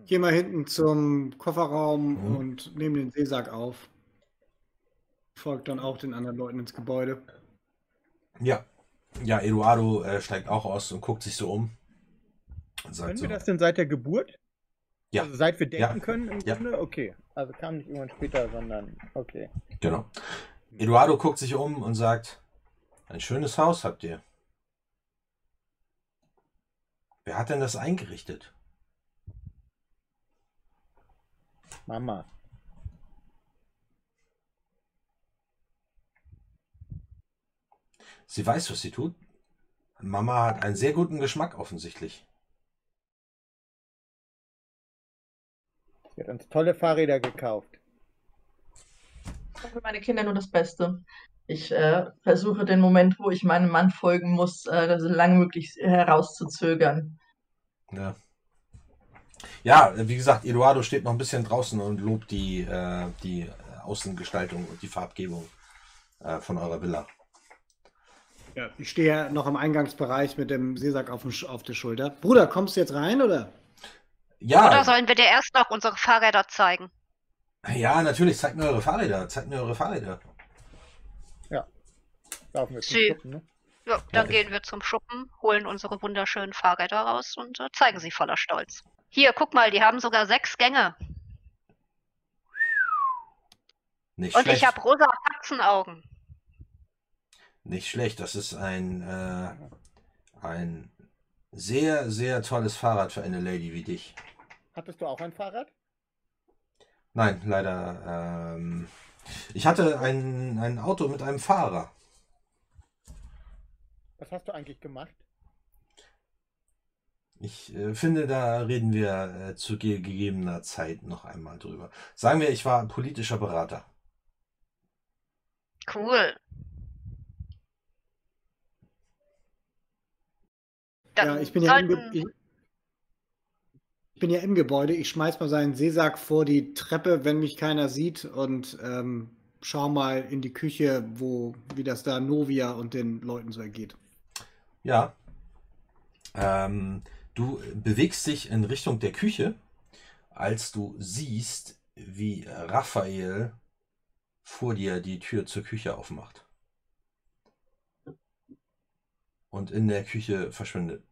[SPEAKER 3] Geh mal hinten zum Kofferraum
[SPEAKER 1] Mhm.
[SPEAKER 3] und nehme den Seesack auf. Folgt dann auch den anderen Leuten ins Gebäude.
[SPEAKER 1] Ja. Ja, Eduardo äh, steigt auch aus und guckt sich so um. Und sagt
[SPEAKER 5] Können
[SPEAKER 1] so,
[SPEAKER 5] wir das denn seit der Geburt?
[SPEAKER 1] Ja.
[SPEAKER 5] Also seit wir denken
[SPEAKER 1] Ja.
[SPEAKER 5] können im
[SPEAKER 1] Ja.
[SPEAKER 5] Grunde? Okay. Also kam nicht irgendwann später, sondern okay.
[SPEAKER 1] Genau. Eduardo guckt sich um und sagt, ein schönes Haus habt ihr. Wer hat denn das eingerichtet?
[SPEAKER 5] Mama.
[SPEAKER 1] Sie weiß, was sie tut. Mama hat einen sehr guten Geschmack offensichtlich.
[SPEAKER 5] Sie hat uns tolle Fahrräder gekauft.
[SPEAKER 2] Ich hoffe für meine Kinder nur das Beste. Ich äh, versuche den Moment, wo ich meinem Mann folgen muss, äh, so lange möglich herauszuzögern.
[SPEAKER 1] Ja. Ja, wie gesagt, Eduardo steht noch ein bisschen draußen und lobt die, äh, die Außengestaltung und die Farbgebung äh, von eurer Villa.
[SPEAKER 3] Ja, ich stehe ja noch im Eingangsbereich mit dem Seesack auf, dem auf der Schulter. Bruder, kommst du jetzt rein oder?
[SPEAKER 1] Ja,
[SPEAKER 6] Oder sollen wir dir erst noch unsere Fahrräder zeigen?
[SPEAKER 1] ja, natürlich, zeigt mir eure Fahrräder, zeigt mir eure Fahrräder.
[SPEAKER 5] Laufen wir zum
[SPEAKER 6] Sie-
[SPEAKER 5] Gucken, ne?
[SPEAKER 6] Ja, dann
[SPEAKER 1] Ja,
[SPEAKER 6] gehen wir zum Schuppen, holen unsere wunderschönen Fahrräder raus und äh, zeigen sie voller Stolz. Hier, guck mal, die haben sogar sechs Gänge.
[SPEAKER 1] Nicht
[SPEAKER 6] Und
[SPEAKER 1] schlecht.
[SPEAKER 6] ich habe rosa Katzenaugen.
[SPEAKER 1] Nicht schlecht. Das ist ein, äh, ein sehr, sehr tolles Fahrrad für eine Lady wie dich.
[SPEAKER 5] Hattest du auch ein Fahrrad?
[SPEAKER 1] Nein, leider. Ähm, ich hatte ein, ein Auto mit einem Fahrer.
[SPEAKER 5] Was hast du eigentlich gemacht?
[SPEAKER 1] Ich äh, finde, da reden wir äh, zu ge gegebener Zeit noch einmal drüber. Sagen wir, ich war politischer Berater.
[SPEAKER 6] Cool. Dann
[SPEAKER 3] Ja, ich bin ja, ich bin ja im Gebäude. Ich schmeiß mal seinen Seesack vor die Treppe, wenn mich keiner sieht und ähm, schau mal in die Küche, wo, wie das da Novia und den Leuten so ergeht.
[SPEAKER 1] Ja. Ähm, du bewegst dich in Richtung der Küche, als du siehst, wie Raphael vor dir die Tür zur Küche aufmacht. Und in der Küche verschwindet.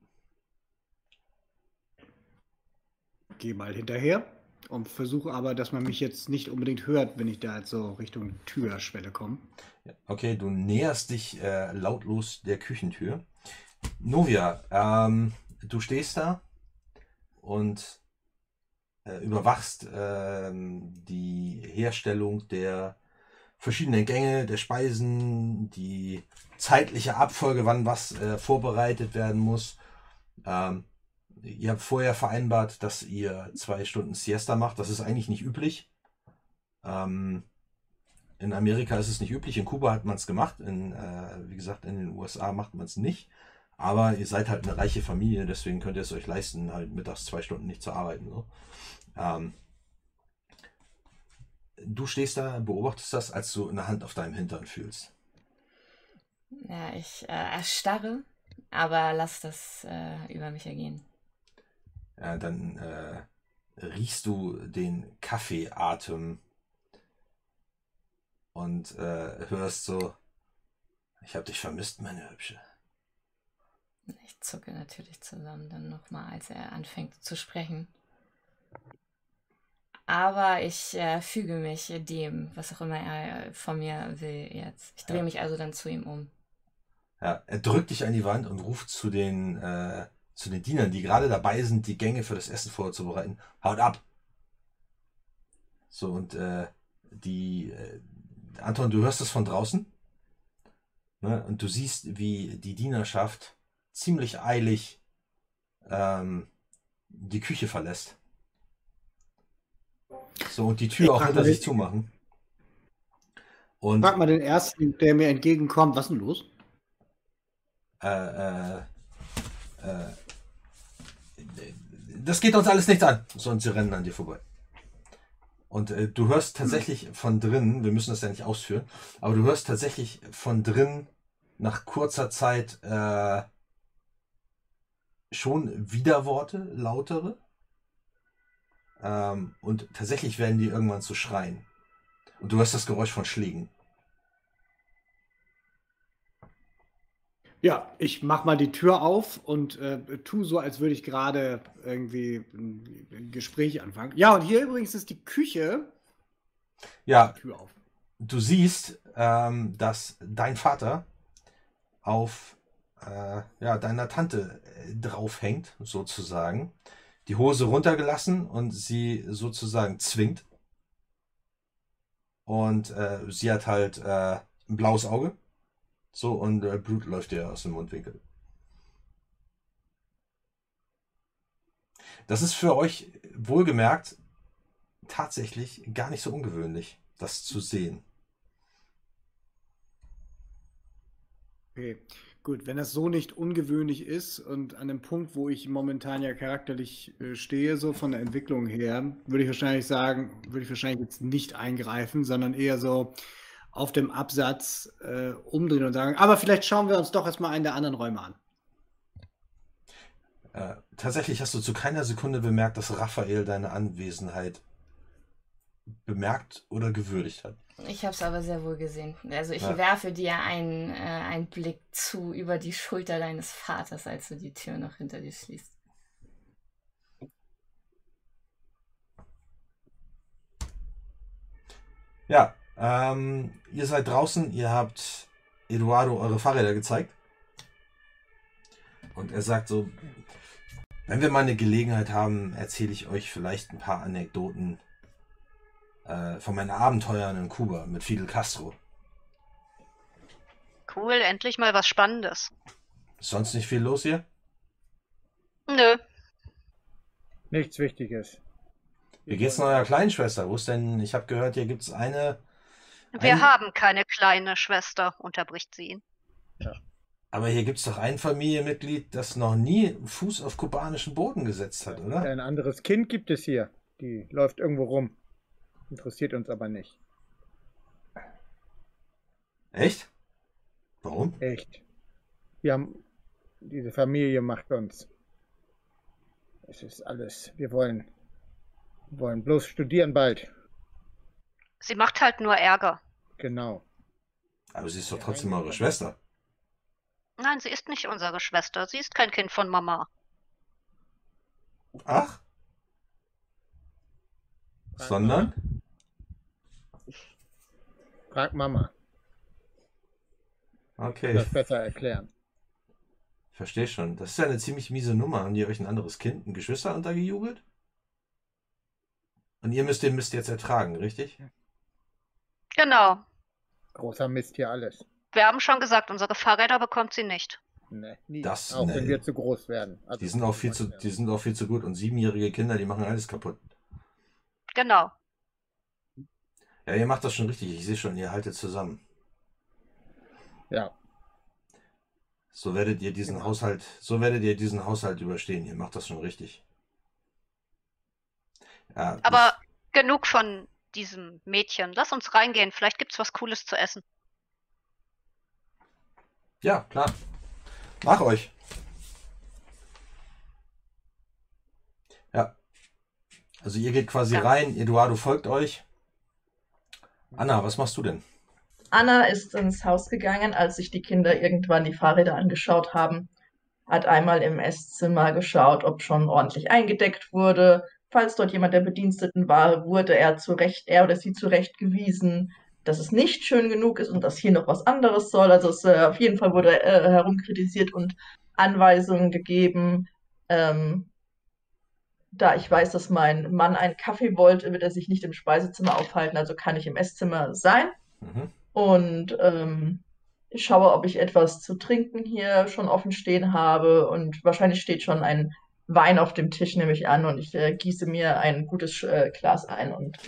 [SPEAKER 3] Geh mal hinterher und versuche aber, dass man mich jetzt nicht unbedingt hört, wenn ich da jetzt so Richtung Türschwelle komme.
[SPEAKER 1] Okay, du näherst dich äh, lautlos der Küchentür. Novia, ähm, du stehst da und äh, überwachst ähm, die Herstellung der verschiedenen Gänge, der Speisen, die zeitliche Abfolge, wann was äh, vorbereitet werden muss. Ähm, ihr habt vorher vereinbart, dass ihr zwei Stunden Siesta macht. Das ist eigentlich nicht üblich. Ähm, in Amerika ist es nicht üblich, in Kuba hat man es gemacht, in, äh, wie gesagt, in den USA macht man es nicht. Aber ihr seid halt eine reiche Familie, deswegen könnt ihr es euch leisten, halt mittags zwei Stunden nicht zu arbeiten. So. Ähm, du stehst da, beobachtest das, als du eine Hand auf deinem Hintern fühlst.
[SPEAKER 4] Ja, ich äh, erstarre, aber lass das äh, über mich ergehen.
[SPEAKER 1] Ja, dann äh, riechst du den Kaffeeatem und äh, hörst so, ich habe dich vermisst, meine Hübsche.
[SPEAKER 4] Ich zucke natürlich zusammen dann nochmal, als er anfängt zu sprechen. Aber ich äh, füge mich dem, was auch immer er von mir will jetzt. Ich drehe
[SPEAKER 1] Ja.
[SPEAKER 4] mich also dann zu ihm um.
[SPEAKER 1] Ja, er drückt dich an die Wand und ruft zu den, äh, zu den Dienern, die gerade dabei sind, die Gänge für das Essen vorzubereiten. Haut ab! So, und äh, die, äh, Anton, du hörst es von draußen. Ne? Und du siehst, wie die Dienerschaft ziemlich eilig ähm, die Küche verlässt. So, und die Tür
[SPEAKER 3] Ich
[SPEAKER 1] auch hinter sich zumachen. Und
[SPEAKER 3] Frag mal den ersten, der mir entgegenkommt, was ist denn los?
[SPEAKER 1] äh, äh, äh, das geht uns alles nichts an. So, und sie rennen an dir vorbei. Und äh, du hörst tatsächlich von drinnen, wir müssen das ja nicht ausführen, aber du hörst tatsächlich von drinnen nach kurzer Zeit äh, schon Widerworte, lautere. Ähm, und tatsächlich werden die irgendwann zu schreien. Und du hörst das Geräusch von Schlägen.
[SPEAKER 3] Ja, ich mach mal die Tür auf und äh, tu so, als würde ich gerade irgendwie ein, Gespräch anfangen. Ja, und hier übrigens ist die Küche.
[SPEAKER 1] Ja,
[SPEAKER 3] Tür auf.
[SPEAKER 1] du siehst, ähm, dass dein Vater auf äh, ja, deiner Tante äh, draufhängt, sozusagen. Die Hose runtergelassen und sie sozusagen zwingt. Und äh, sie hat halt äh, ein blaues Auge. So, und äh, Blut läuft ihr aus dem Mundwinkel. Das ist für euch wohlgemerkt tatsächlich gar nicht so ungewöhnlich, das zu sehen.
[SPEAKER 3] Okay, gut, wenn das so nicht ungewöhnlich ist und an dem Punkt, wo ich momentan ja charakterlich äh, stehe, so von der Entwicklung her, würde ich wahrscheinlich sagen, würde ich wahrscheinlich jetzt nicht eingreifen, sondern eher so auf dem Absatz äh, umdrehen und sagen, aber vielleicht schauen wir uns doch erstmal einen der anderen Räume an.
[SPEAKER 1] Äh, tatsächlich hast du zu keiner Sekunde bemerkt, dass Raphael deine Anwesenheit bemerkt oder gewürdigt hat.
[SPEAKER 4] Ich habe es aber sehr wohl gesehen. Also ich
[SPEAKER 1] Ja.
[SPEAKER 4] werfe dir einen, äh, einen Blick zu über die Schulter deines Vaters, als du die Tür noch hinter dir schließt.
[SPEAKER 1] Ja, ähm, ihr seid draußen, ihr habt Eduardo eure Fahrräder gezeigt. Und er sagt so, wenn wir mal eine Gelegenheit haben, erzähle ich euch vielleicht ein paar Anekdoten äh, von meinen Abenteuern in Kuba mit Fidel Castro.
[SPEAKER 6] Cool, endlich mal was Spannendes.
[SPEAKER 1] Ist sonst nicht viel los hier?
[SPEAKER 6] Nö,
[SPEAKER 5] Nichts Wichtiges.
[SPEAKER 1] Wie geht's denn eurer kleinen Schwester? Wo ist denn, ich habe gehört, hier gibt's eine,
[SPEAKER 6] wir
[SPEAKER 1] Ein-
[SPEAKER 6] haben keine kleine Schwester, unterbricht sie ihn.
[SPEAKER 1] aber hier gibt's doch ein Familienmitglied, das noch nie Fuß auf kubanischen Boden gesetzt hat, oder?
[SPEAKER 5] Ein anderes Kind gibt es hier. Die läuft irgendwo rum. Interessiert uns aber nicht.
[SPEAKER 1] Echt? Warum?
[SPEAKER 5] Echt. Wir haben. Diese Familie macht uns. Es ist alles. Wir wollen. Wir wollen bloß studieren bald.
[SPEAKER 6] Sie macht halt nur Ärger.
[SPEAKER 5] Genau.
[SPEAKER 1] Aber sie ist doch trotzdem eure Schwester.
[SPEAKER 6] Nein, sie ist nicht unsere Schwester. Sie ist kein Kind von Mama.
[SPEAKER 1] Ach? Sondern?
[SPEAKER 5] Frag Mama.
[SPEAKER 1] Okay,
[SPEAKER 5] Das besser erklären.
[SPEAKER 1] verstehe schon. Das ist ja eine ziemlich miese Nummer. Haben die euch ein anderes Kind, ein Geschwister untergejubelt? Und ihr müsst den Mist jetzt ertragen, richtig?
[SPEAKER 6] Genau.
[SPEAKER 5] Großer Mist hier alles.
[SPEAKER 6] Wir haben schon gesagt, unsere Fahrräder bekommt sie nicht.
[SPEAKER 5] Nee, nie.
[SPEAKER 1] Das-
[SPEAKER 5] Auch
[SPEAKER 1] nee.
[SPEAKER 5] wenn wir zu groß werden. Also
[SPEAKER 1] Die sind auch viel zu, die sind auch viel zu gut. Und siebenjährige Kinder, die machen alles kaputt.
[SPEAKER 6] Genau.
[SPEAKER 1] Ja, ihr macht das schon richtig. Ich sehe schon, ihr haltet zusammen.
[SPEAKER 5] Ja.
[SPEAKER 1] So werdet ihr diesen Haushalt, so werdet ihr diesen Haushalt überstehen. Ihr macht das schon richtig. Ja,
[SPEAKER 6] Aber genug von diesem Mädchen. Lass uns reingehen. Vielleicht gibt's was Cooles zu essen.
[SPEAKER 1] ich, ja, klar. Mach euch. Ja. Also ihr geht quasi
[SPEAKER 6] Ja.
[SPEAKER 1] rein. Eduardo folgt euch. Anna, was machst du denn?
[SPEAKER 2] Anna ist ins Haus gegangen, als sich die Kinder irgendwann die Fahrräder angeschaut haben. Hat einmal im Esszimmer geschaut, ob schon ordentlich eingedeckt wurde. Falls dort jemand der Bediensteten war, wurde er zurecht, er oder sie zurechtgewiesen, dass es nicht schön genug ist und dass hier noch was anderes soll. Also es, äh, auf jeden Fall wurde äh, herumkritisiert und Anweisungen gegeben. Ähm, da ich weiß, dass mein Mann einen Kaffee wollte, wird er sich nicht im Speisezimmer aufhalten, also kann ich im Esszimmer sein
[SPEAKER 1] Mhm.
[SPEAKER 2] und ähm, ich schaue, ob ich etwas zu trinken hier schon offen stehen habe und wahrscheinlich steht schon ein Wein auf dem Tisch, nehme ich an, und ich äh, gieße mir ein gutes äh, Glas ein und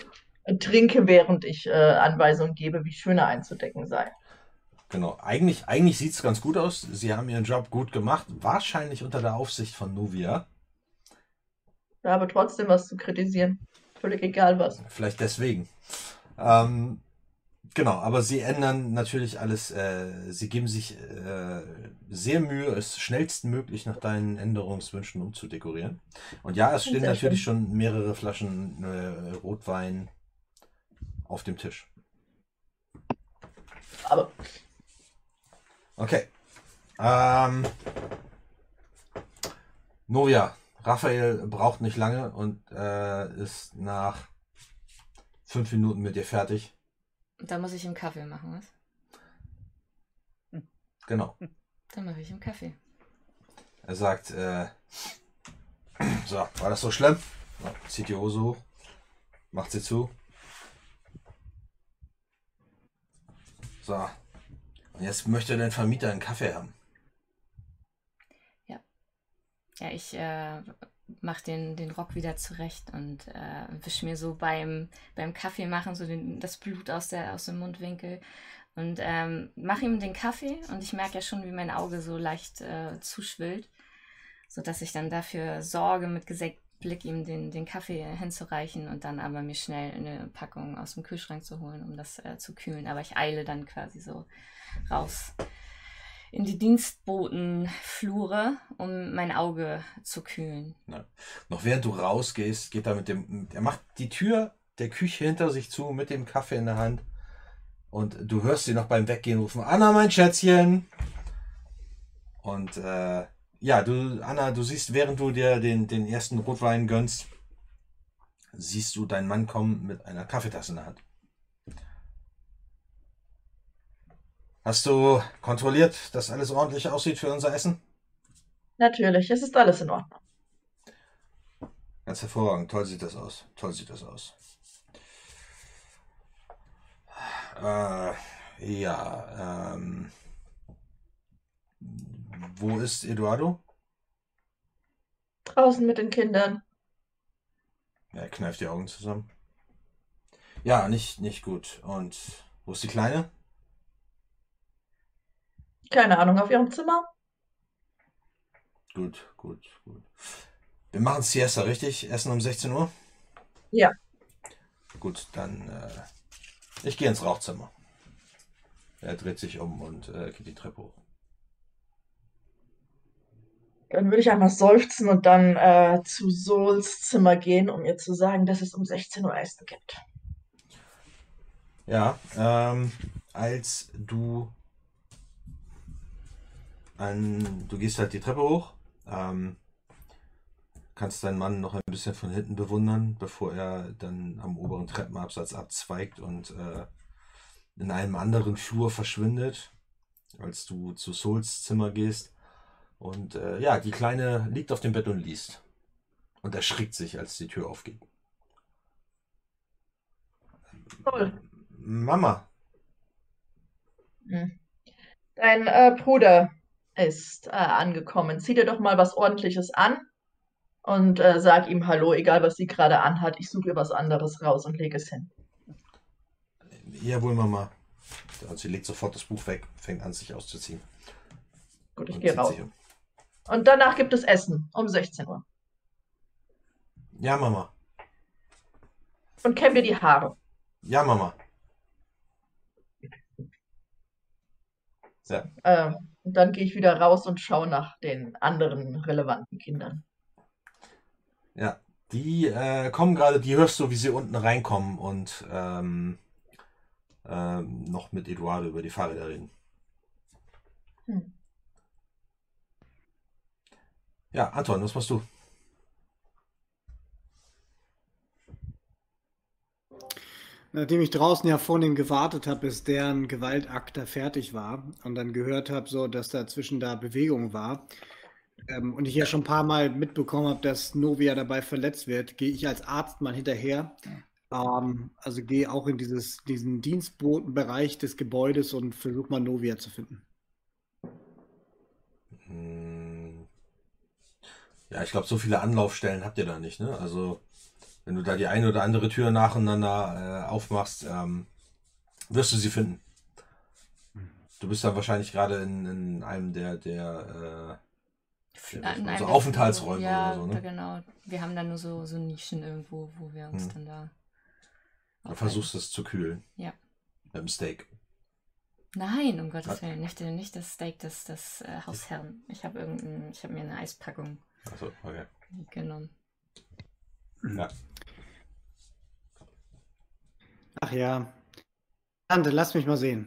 [SPEAKER 2] äh, trinke, während ich äh, Anweisungen gebe, wie schöner einzudecken sei.
[SPEAKER 1] Genau. Eigentlich, eigentlich sieht es ganz gut aus. Sie haben ihren Job gut gemacht. Wahrscheinlich unter der Aufsicht von Novia.
[SPEAKER 2] Ich habe trotzdem was zu kritisieren. Völlig egal was.
[SPEAKER 1] Vielleicht deswegen. Ähm, genau, aber sie ändern natürlich alles. Äh, sie geben sich äh, sehr Mühe, es schnellstmöglich nach deinen Änderungswünschen umzudekorieren. Und ja, es stehen natürlich schon mehrere Flaschen äh, Rotwein auf dem Tisch.
[SPEAKER 2] Aber
[SPEAKER 1] Okay. Ähm, Novia, Raphael braucht nicht lange und äh, ist nach fünf Minuten mit dir fertig.
[SPEAKER 4] Da muss ich im Kaffee machen, was?
[SPEAKER 1] Genau.
[SPEAKER 4] Dann mache ich im Kaffee.
[SPEAKER 1] Er sagt, äh, so, war das so schlimm? So, zieht die Hose hoch, macht sie zu. So. Und jetzt möchte dein Vermieter einen Kaffee haben.
[SPEAKER 4] Ja, ich äh, mache den, den Rock wieder zurecht und äh, wisch mir so beim, beim Kaffee machen so den, das Blut aus, der, aus dem Mundwinkel und ähm, mache ihm den Kaffee und ich merke ja schon, wie mein Auge so leicht äh, zuschwillt, sodass ich dann dafür sorge, mit gesenktem Blick ihm den, den Kaffee hinzureichen und dann aber mir schnell eine Packung aus dem Kühlschrank zu holen, um das äh, zu kühlen. Aber ich eile dann quasi so raus in die Dienstbotenflure, um mein Auge zu kühlen.
[SPEAKER 1] Noch während du rausgehst, geht er mit dem. Er macht die Tür der Küche hinter sich zu mit dem Kaffee in der Hand. Und du hörst sie noch beim Weggehen rufen, Anna, mein Schätzchen. Und äh, ja, du, Anna, du siehst, während du dir den, den ersten Rotwein gönnst, siehst du deinen Mann kommen mit einer Kaffeetasse in der Hand. Hast du kontrolliert, dass alles ordentlich aussieht für unser Essen?
[SPEAKER 2] Natürlich, es ist alles in Ordnung.
[SPEAKER 1] Ganz hervorragend. Toll sieht das aus. Toll sieht das aus. Äh, ja, ähm. Wo ist Eduardo?
[SPEAKER 2] Draußen mit den Kindern.
[SPEAKER 1] Er kneift die Augen zusammen. Ja, nicht, nicht gut. Und wo ist die Kleine?
[SPEAKER 2] Keine Ahnung, auf ihrem Zimmer?
[SPEAKER 1] Gut, gut, gut. Wir machen Siesta, richtig? Essen um 16 Uhr?
[SPEAKER 2] Ja.
[SPEAKER 1] Gut, dann äh, ich gehe ins Rauchzimmer. Er dreht sich um und äh, geht die Treppe hoch.
[SPEAKER 2] Dann würde ich einmal seufzen und dann äh, zu Souls Zimmer gehen, um ihr zu sagen, dass es um 16 Uhr Essen gibt.
[SPEAKER 1] Ja, ähm, als du an, du gehst halt die Treppe hoch, ähm, kannst deinen Mann noch ein bisschen von hinten bewundern, bevor er dann am oberen Treppenabsatz abzweigt und äh, in einem anderen Flur verschwindet, als du zu Souls Zimmer gehst. Und äh, ja, die Kleine liegt auf dem Bett und liest. Und erschrickt sich, als die Tür aufgeht.
[SPEAKER 2] Toll.
[SPEAKER 1] Mama.
[SPEAKER 2] Hm. Dein äh, Bruder ist äh, angekommen. Zieh dir doch mal was Ordentliches an und äh, sag ihm Hallo, egal was sie gerade anhat. Ich suche ihr was anderes raus und lege es hin.
[SPEAKER 1] Jawohl, Mama. Und sie legt sofort das Buch weg, fängt an, sich auszuziehen.
[SPEAKER 2] Gut, ich
[SPEAKER 1] Und
[SPEAKER 2] gehe raus.
[SPEAKER 1] um.
[SPEAKER 2] Und danach gibt es Essen um 16 Uhr.
[SPEAKER 1] Ja, Mama.
[SPEAKER 2] Und kämm dir die Haare.
[SPEAKER 1] Ja, Mama. Ja,
[SPEAKER 2] Äh, und dann gehe ich wieder raus und schaue nach den anderen relevanten Kindern.
[SPEAKER 1] ja. Die äh, kommen gerade, die hörst du, wie sie unten reinkommen und ähm, ähm, noch mit Eduardo über die Fahrräder reden.
[SPEAKER 2] Hm.
[SPEAKER 1] Ja, Anton, was machst du?
[SPEAKER 3] Nachdem ich draußen ja vor ihm gewartet habe, bis deren Gewaltakt da fertig war und dann gehört habe, so, dass dazwischen da Bewegung war ähm, und ich ja schon ein paar Mal mitbekommen habe, dass Novia dabei verletzt wird, gehe ich als Arzt mal hinterher. Ähm, also gehe auch in dieses, diesen Dienstbotenbereich des Gebäudes und versuche mal Novia zu finden.
[SPEAKER 1] Hm. Ja, ich glaube, so viele Anlaufstellen habt ihr da nicht, ne? Also, wenn du da die eine oder andere Tür nacheinander äh, aufmachst, ähm, wirst du sie finden. Du bist dann wahrscheinlich gerade in, in einem der, der äh, Ja, so Aufenthaltsräume
[SPEAKER 4] ja,
[SPEAKER 1] oder so, ne?
[SPEAKER 4] genau. Wir haben dann nur so, so Nischen irgendwo, wo wir uns
[SPEAKER 1] Hm.
[SPEAKER 4] dann da.
[SPEAKER 1] du versuchst es zu kühlen.
[SPEAKER 4] Ja.
[SPEAKER 1] Mit dem Steak.
[SPEAKER 4] Nein, um Gottes? Willen, nicht, nicht das Steak des, des äh, Hausherrn. Ich habe irgendein, ich habe mir eine Eispackung
[SPEAKER 1] Achso, okay.
[SPEAKER 4] genommen.
[SPEAKER 1] Ja.
[SPEAKER 3] Ach ja. Tante, lass mich mal sehen.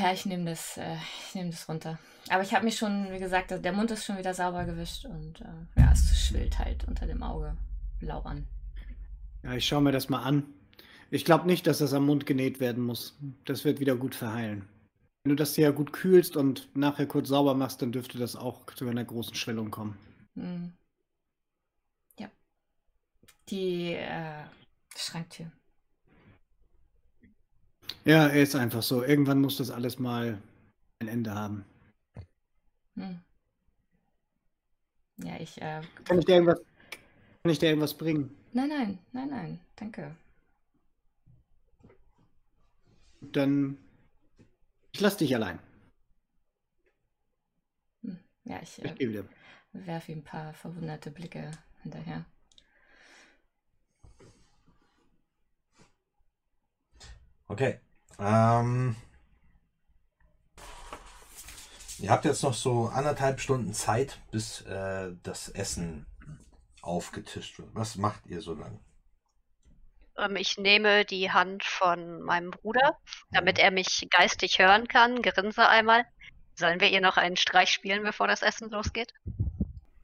[SPEAKER 4] Ja, ich nehme das, äh, ich nehme das runter. Aber ich habe mich schon, wie gesagt, der Mund ist schon wieder sauber gewischt und äh, ja, es schwillt halt unter dem Auge blau an.
[SPEAKER 3] Ja, ich schaue mir das mal an. Ich glaube nicht, dass das am Mund genäht werden muss. Das wird wieder gut verheilen. Wenn du das hier gut kühlst und nachher kurz sauber machst, dann dürfte das auch zu einer großen Schwellung kommen.
[SPEAKER 4] Hm. Ja. Die äh, Schranktür.
[SPEAKER 3] Ja, er ist einfach so. Irgendwann muss das alles mal ein Ende haben.
[SPEAKER 4] Hm. Ja, ich, äh,
[SPEAKER 3] Kann ich dir irgendwas, kann ich dir irgendwas bringen?
[SPEAKER 4] nein, nein, nein, nein, danke.
[SPEAKER 3] Dann ich lass dich allein.
[SPEAKER 4] Hm. Ja, ich
[SPEAKER 3] Ich
[SPEAKER 4] äh, werfe ihm ein paar verwunderte Blicke hinterher.
[SPEAKER 1] Okay. Ähm, ihr habt jetzt noch so anderthalb Stunden Zeit, bis äh, das Essen aufgetischt wird. Was macht ihr so lang?
[SPEAKER 6] Ähm, ich nehme die Hand von meinem Bruder, damit er mich geistig hören kann, grinse einmal. Sollen wir ihr noch einen Streich spielen, bevor das Essen losgeht?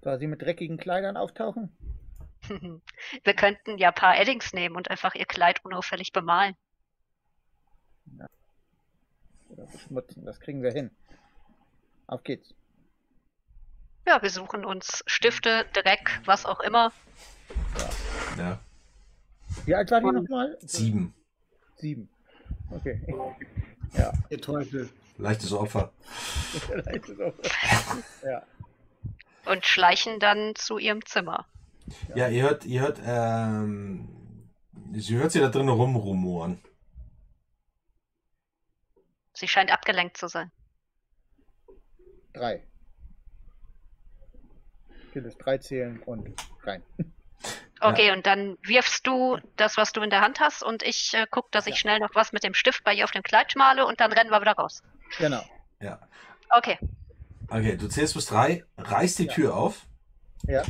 [SPEAKER 5] Soll sie mit dreckigen Kleidern auftauchen?
[SPEAKER 6] wir könnten ja ein paar Eddings nehmen und einfach ihr Kleid unauffällig bemalen.
[SPEAKER 5] Oder beschmutzen, das kriegen wir hin. Auf geht's.
[SPEAKER 6] Ja, wir suchen uns Stifte, Dreck, was auch immer.
[SPEAKER 1] Ja.
[SPEAKER 5] Wie alt war die nochmal?
[SPEAKER 1] Sieben.
[SPEAKER 5] Sieben. Okay. Ja.
[SPEAKER 3] Ihr Teufel.
[SPEAKER 1] Leichtes Opfer.
[SPEAKER 5] Leichtes Opfer. ja.
[SPEAKER 6] Und schleichen dann zu ihrem Zimmer.
[SPEAKER 1] Ja, ihr hört, ihr hört, ähm, sie hört sie da drinnen rumrumoren.
[SPEAKER 6] Sie scheint abgelenkt zu sein.
[SPEAKER 5] Drei. Gilt es drei zählen und rein.
[SPEAKER 6] Okay, ja. und dann wirfst du das, was du in der Hand hast, und ich äh, gucke, dass ich ja. schnell noch was mit dem Stift bei ihr auf dem Kleid male und dann rennen wir wieder raus.
[SPEAKER 5] Genau.
[SPEAKER 1] Ja.
[SPEAKER 6] Okay.
[SPEAKER 1] Okay, du zählst bis drei, reißt die
[SPEAKER 5] Ja.
[SPEAKER 1] Tür auf.
[SPEAKER 5] Ja.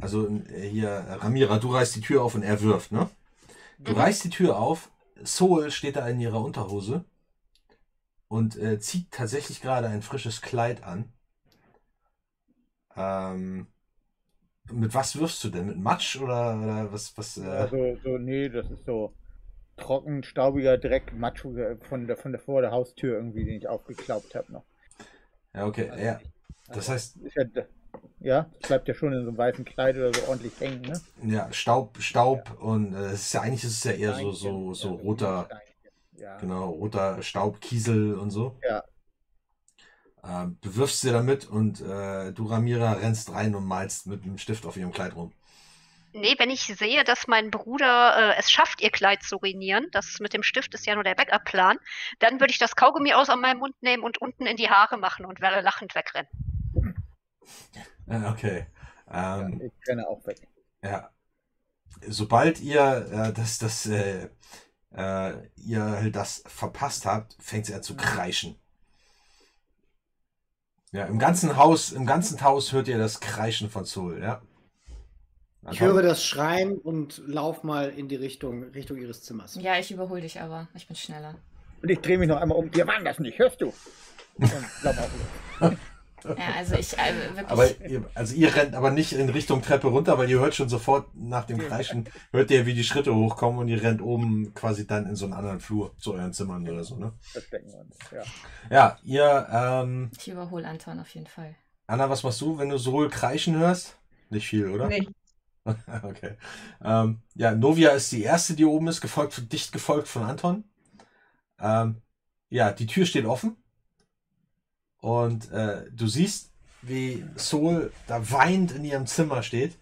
[SPEAKER 1] Also äh, hier, Ramira, du reißt die Tür auf und er wirft, ne? Du
[SPEAKER 6] Mhm.
[SPEAKER 1] reißt die Tür auf, Soul steht da in ihrer Unterhose und äh, zieht tatsächlich gerade ein frisches Kleid an. Ähm, mit was wirfst du denn? Mit Matsch oder, oder was? was äh,
[SPEAKER 5] Also, so, nee, das ist so trocken, staubiger Dreck, Matsch äh, von der, von der vor der Haustür irgendwie, den ich aufgeklaubt habe noch.
[SPEAKER 1] ja, okay. Ja. Das heißt,
[SPEAKER 5] Ist ja, ja, bleibt ja schon in so einem weißen Kleid oder so ordentlich hängen, ne?
[SPEAKER 1] ja, Staub, Staub und äh, es ist ja eigentlich ist es ja eher so, so, so
[SPEAKER 5] ja,
[SPEAKER 1] roter,
[SPEAKER 5] Steinchen, Ja.
[SPEAKER 1] genau, roter Staub, Kiesel und so.
[SPEAKER 5] Ja.
[SPEAKER 1] Ähm, bewirfst sie damit und äh, du, Ramira, rennst rein und malst mit einem Stift auf ihrem Kleid rum.
[SPEAKER 6] Nee, wenn ich sehe, dass mein Bruder äh, es schafft, ihr Kleid zu ruinieren, das mit dem Stift ist ja nur der Backup-Plan, dann würde ich das Kaugummi aus an meinem Mund nehmen und unten in die Haare machen und werde lachend wegrennen.
[SPEAKER 1] Äh, okay.
[SPEAKER 5] ja,
[SPEAKER 1] Ähm,
[SPEAKER 5] ich renne auch weg.
[SPEAKER 1] ja. Sobald ihr äh, das, das, äh, äh, ihr halt das verpasst habt, fängt sie an zu kreischen. Ja, im ganzen Haus, im ganzen Haus hört ihr das Kreischen von Zoll, ja.
[SPEAKER 3] Ich höre das Schreien und lauf mal in die Richtung, Richtung ihres Zimmers.
[SPEAKER 4] Ja, ich überhole dich aber. Ich bin schneller.
[SPEAKER 5] Und ich drehe mich noch einmal um. Wir waren das nicht, hörst du? Und lauf auch.
[SPEAKER 4] Ja, also ich äh, wirklich.
[SPEAKER 1] Aber ihr, also ihr rennt aber nicht in Richtung Treppe runter, weil ihr hört schon sofort nach dem Kreischen, hört ihr, wie die Schritte hochkommen und ihr rennt oben quasi dann in so einen anderen Flur zu euren Zimmern oder so, ne?
[SPEAKER 5] Verstecken wir uns. Ja.
[SPEAKER 1] Ja, ihr, ähm,
[SPEAKER 4] ich überhole Anton auf jeden Fall.
[SPEAKER 1] Anna, was machst du, wenn du Sol kreischen hörst? Nicht viel, oder?
[SPEAKER 2] Nee.
[SPEAKER 1] okay. Ähm, ja, Novia ist die erste, die oben ist, gefolgt, von- dicht gefolgt von Anton. Ähm, ja, die Tür steht offen. Und äh, du siehst, wie Sol da weinend in ihrem Zimmer steht.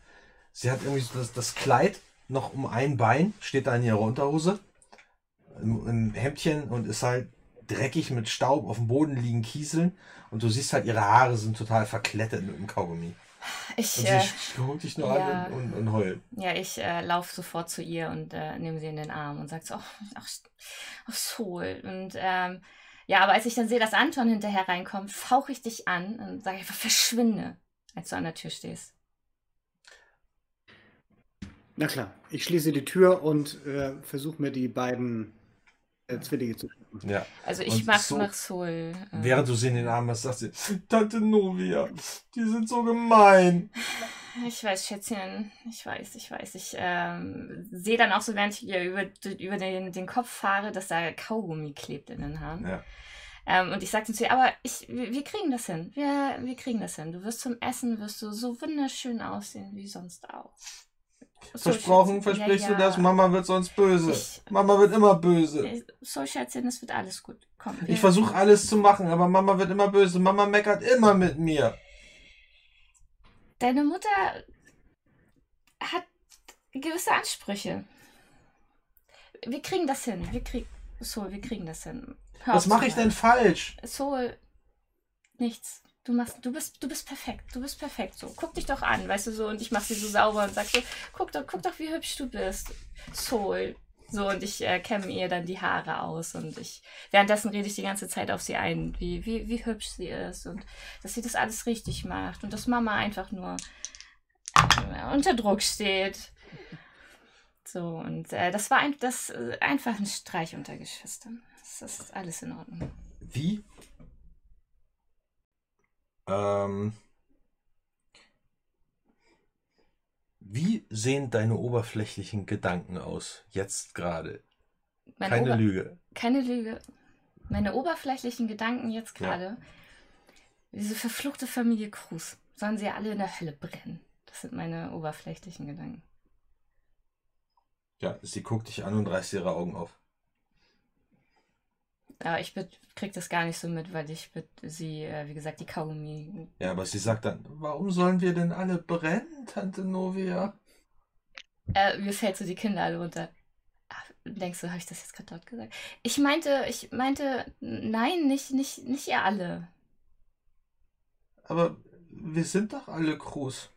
[SPEAKER 1] Sie hat irgendwie so das, das Kleid noch um ein Bein, steht da in ihrer Unterhose. Im, im Hemdchen und ist halt dreckig mit Staub auf dem Boden liegen Kieseln. Und du siehst halt, ihre Haare sind total verklettet mit dem Kaugummi.
[SPEAKER 4] Ich,
[SPEAKER 1] Und
[SPEAKER 4] äh,
[SPEAKER 1] sie guckt dich nur
[SPEAKER 4] ja.
[SPEAKER 1] an und, und, und heult.
[SPEAKER 4] ja, ich äh, laufe sofort zu ihr und äh, nehme sie in den Arm und sage so, ach, ach, ach Sol. Und ähm, ja, aber als ich dann sehe, dass Anton hinterher reinkommt, fauche ich dich an und sage einfach, verschwinde, als du an der Tür stehst.
[SPEAKER 3] Na klar, ich schließe die Tür und äh, versuche mir die beiden äh, Zwillinge zu.
[SPEAKER 1] Ja.
[SPEAKER 4] Also ich mach,
[SPEAKER 1] so-
[SPEAKER 4] mach Sol. äh,
[SPEAKER 1] Während du sie in den Arm hast, sagt sie, Tante Novia, die sind so gemein.
[SPEAKER 4] Ich weiß, Schätzchen, ich weiß, ich weiß. Ich ähm, sehe dann auch so, während ich ihr über, über den, den Kopf fahre, dass da Kaugummi klebt in den Haaren.
[SPEAKER 1] Ja.
[SPEAKER 4] Ähm, und ich sagte zu ihr, aber ich, wir, wir kriegen das hin. Wir, wir kriegen das hin. Du wirst zum Essen, wirst du so wunderschön aussehen wie sonst auch. So,
[SPEAKER 1] Versprochen,
[SPEAKER 4] Schätzchen.
[SPEAKER 1] versprichst
[SPEAKER 4] Ja,
[SPEAKER 1] du das?
[SPEAKER 4] ja.
[SPEAKER 1] Mama wird sonst böse.
[SPEAKER 4] Ich-
[SPEAKER 1] Mama wird immer böse.
[SPEAKER 4] So, Schätzchen, es wird alles gut. Komm,
[SPEAKER 1] Ich versuche alles zu machen, aber Mama wird immer böse. Mama meckert immer mit mir.
[SPEAKER 4] Deine Mutter hat gewisse Ansprüche. Wir kriegen das hin. Wir kriegen. So, wir kriegen das hin. Hör
[SPEAKER 1] Was mache ich denn falsch?
[SPEAKER 4] Soul, nichts. Du machst, du bist, du bist perfekt. Du bist perfekt so. Guck dich doch an, weißt du so. Und ich mach sie so sauber und sag so, guck doch, guck doch, wie hübsch du bist. Soul. So, und ich äh, kämme ihr dann die Haare aus und ich, währenddessen rede ich die ganze Zeit auf sie ein, wie, wie, wie hübsch sie ist und dass sie das alles richtig macht und dass Mama einfach nur äh, unter Druck steht. So, und äh, das war ein, das, äh, einfach ein Streich unter Geschwistern. Das ist alles in Ordnung.
[SPEAKER 1] Wie? Ähm, wie sehen deine oberflächlichen Gedanken aus, jetzt gerade?
[SPEAKER 4] Meine
[SPEAKER 1] Keine
[SPEAKER 4] Ober-
[SPEAKER 1] Lüge.
[SPEAKER 4] Keine Lüge. Meine oberflächlichen Gedanken jetzt
[SPEAKER 1] Ja.
[SPEAKER 4] gerade. Diese verfluchte Familie Cruz. Sollen sie ja alle in der Hölle brennen. Das sind meine oberflächlichen Gedanken.
[SPEAKER 1] Ja, sie guckt dich an und reißt ihre Augen auf.
[SPEAKER 4] Aber ich krieg das gar nicht so mit, weil ich sie, äh, wie gesagt, die Kaugummi.
[SPEAKER 1] Ja, aber sie sagt dann, warum sollen wir denn alle brennen, Tante Novia?
[SPEAKER 4] Äh, mir fällt so die Kinder alle runter. Ach, denkst du, habe ich das jetzt gerade dort gesagt? Ich meinte, ich meinte, nein, nicht, nicht, nicht ihr alle.
[SPEAKER 1] Aber wir sind doch alle Cruz.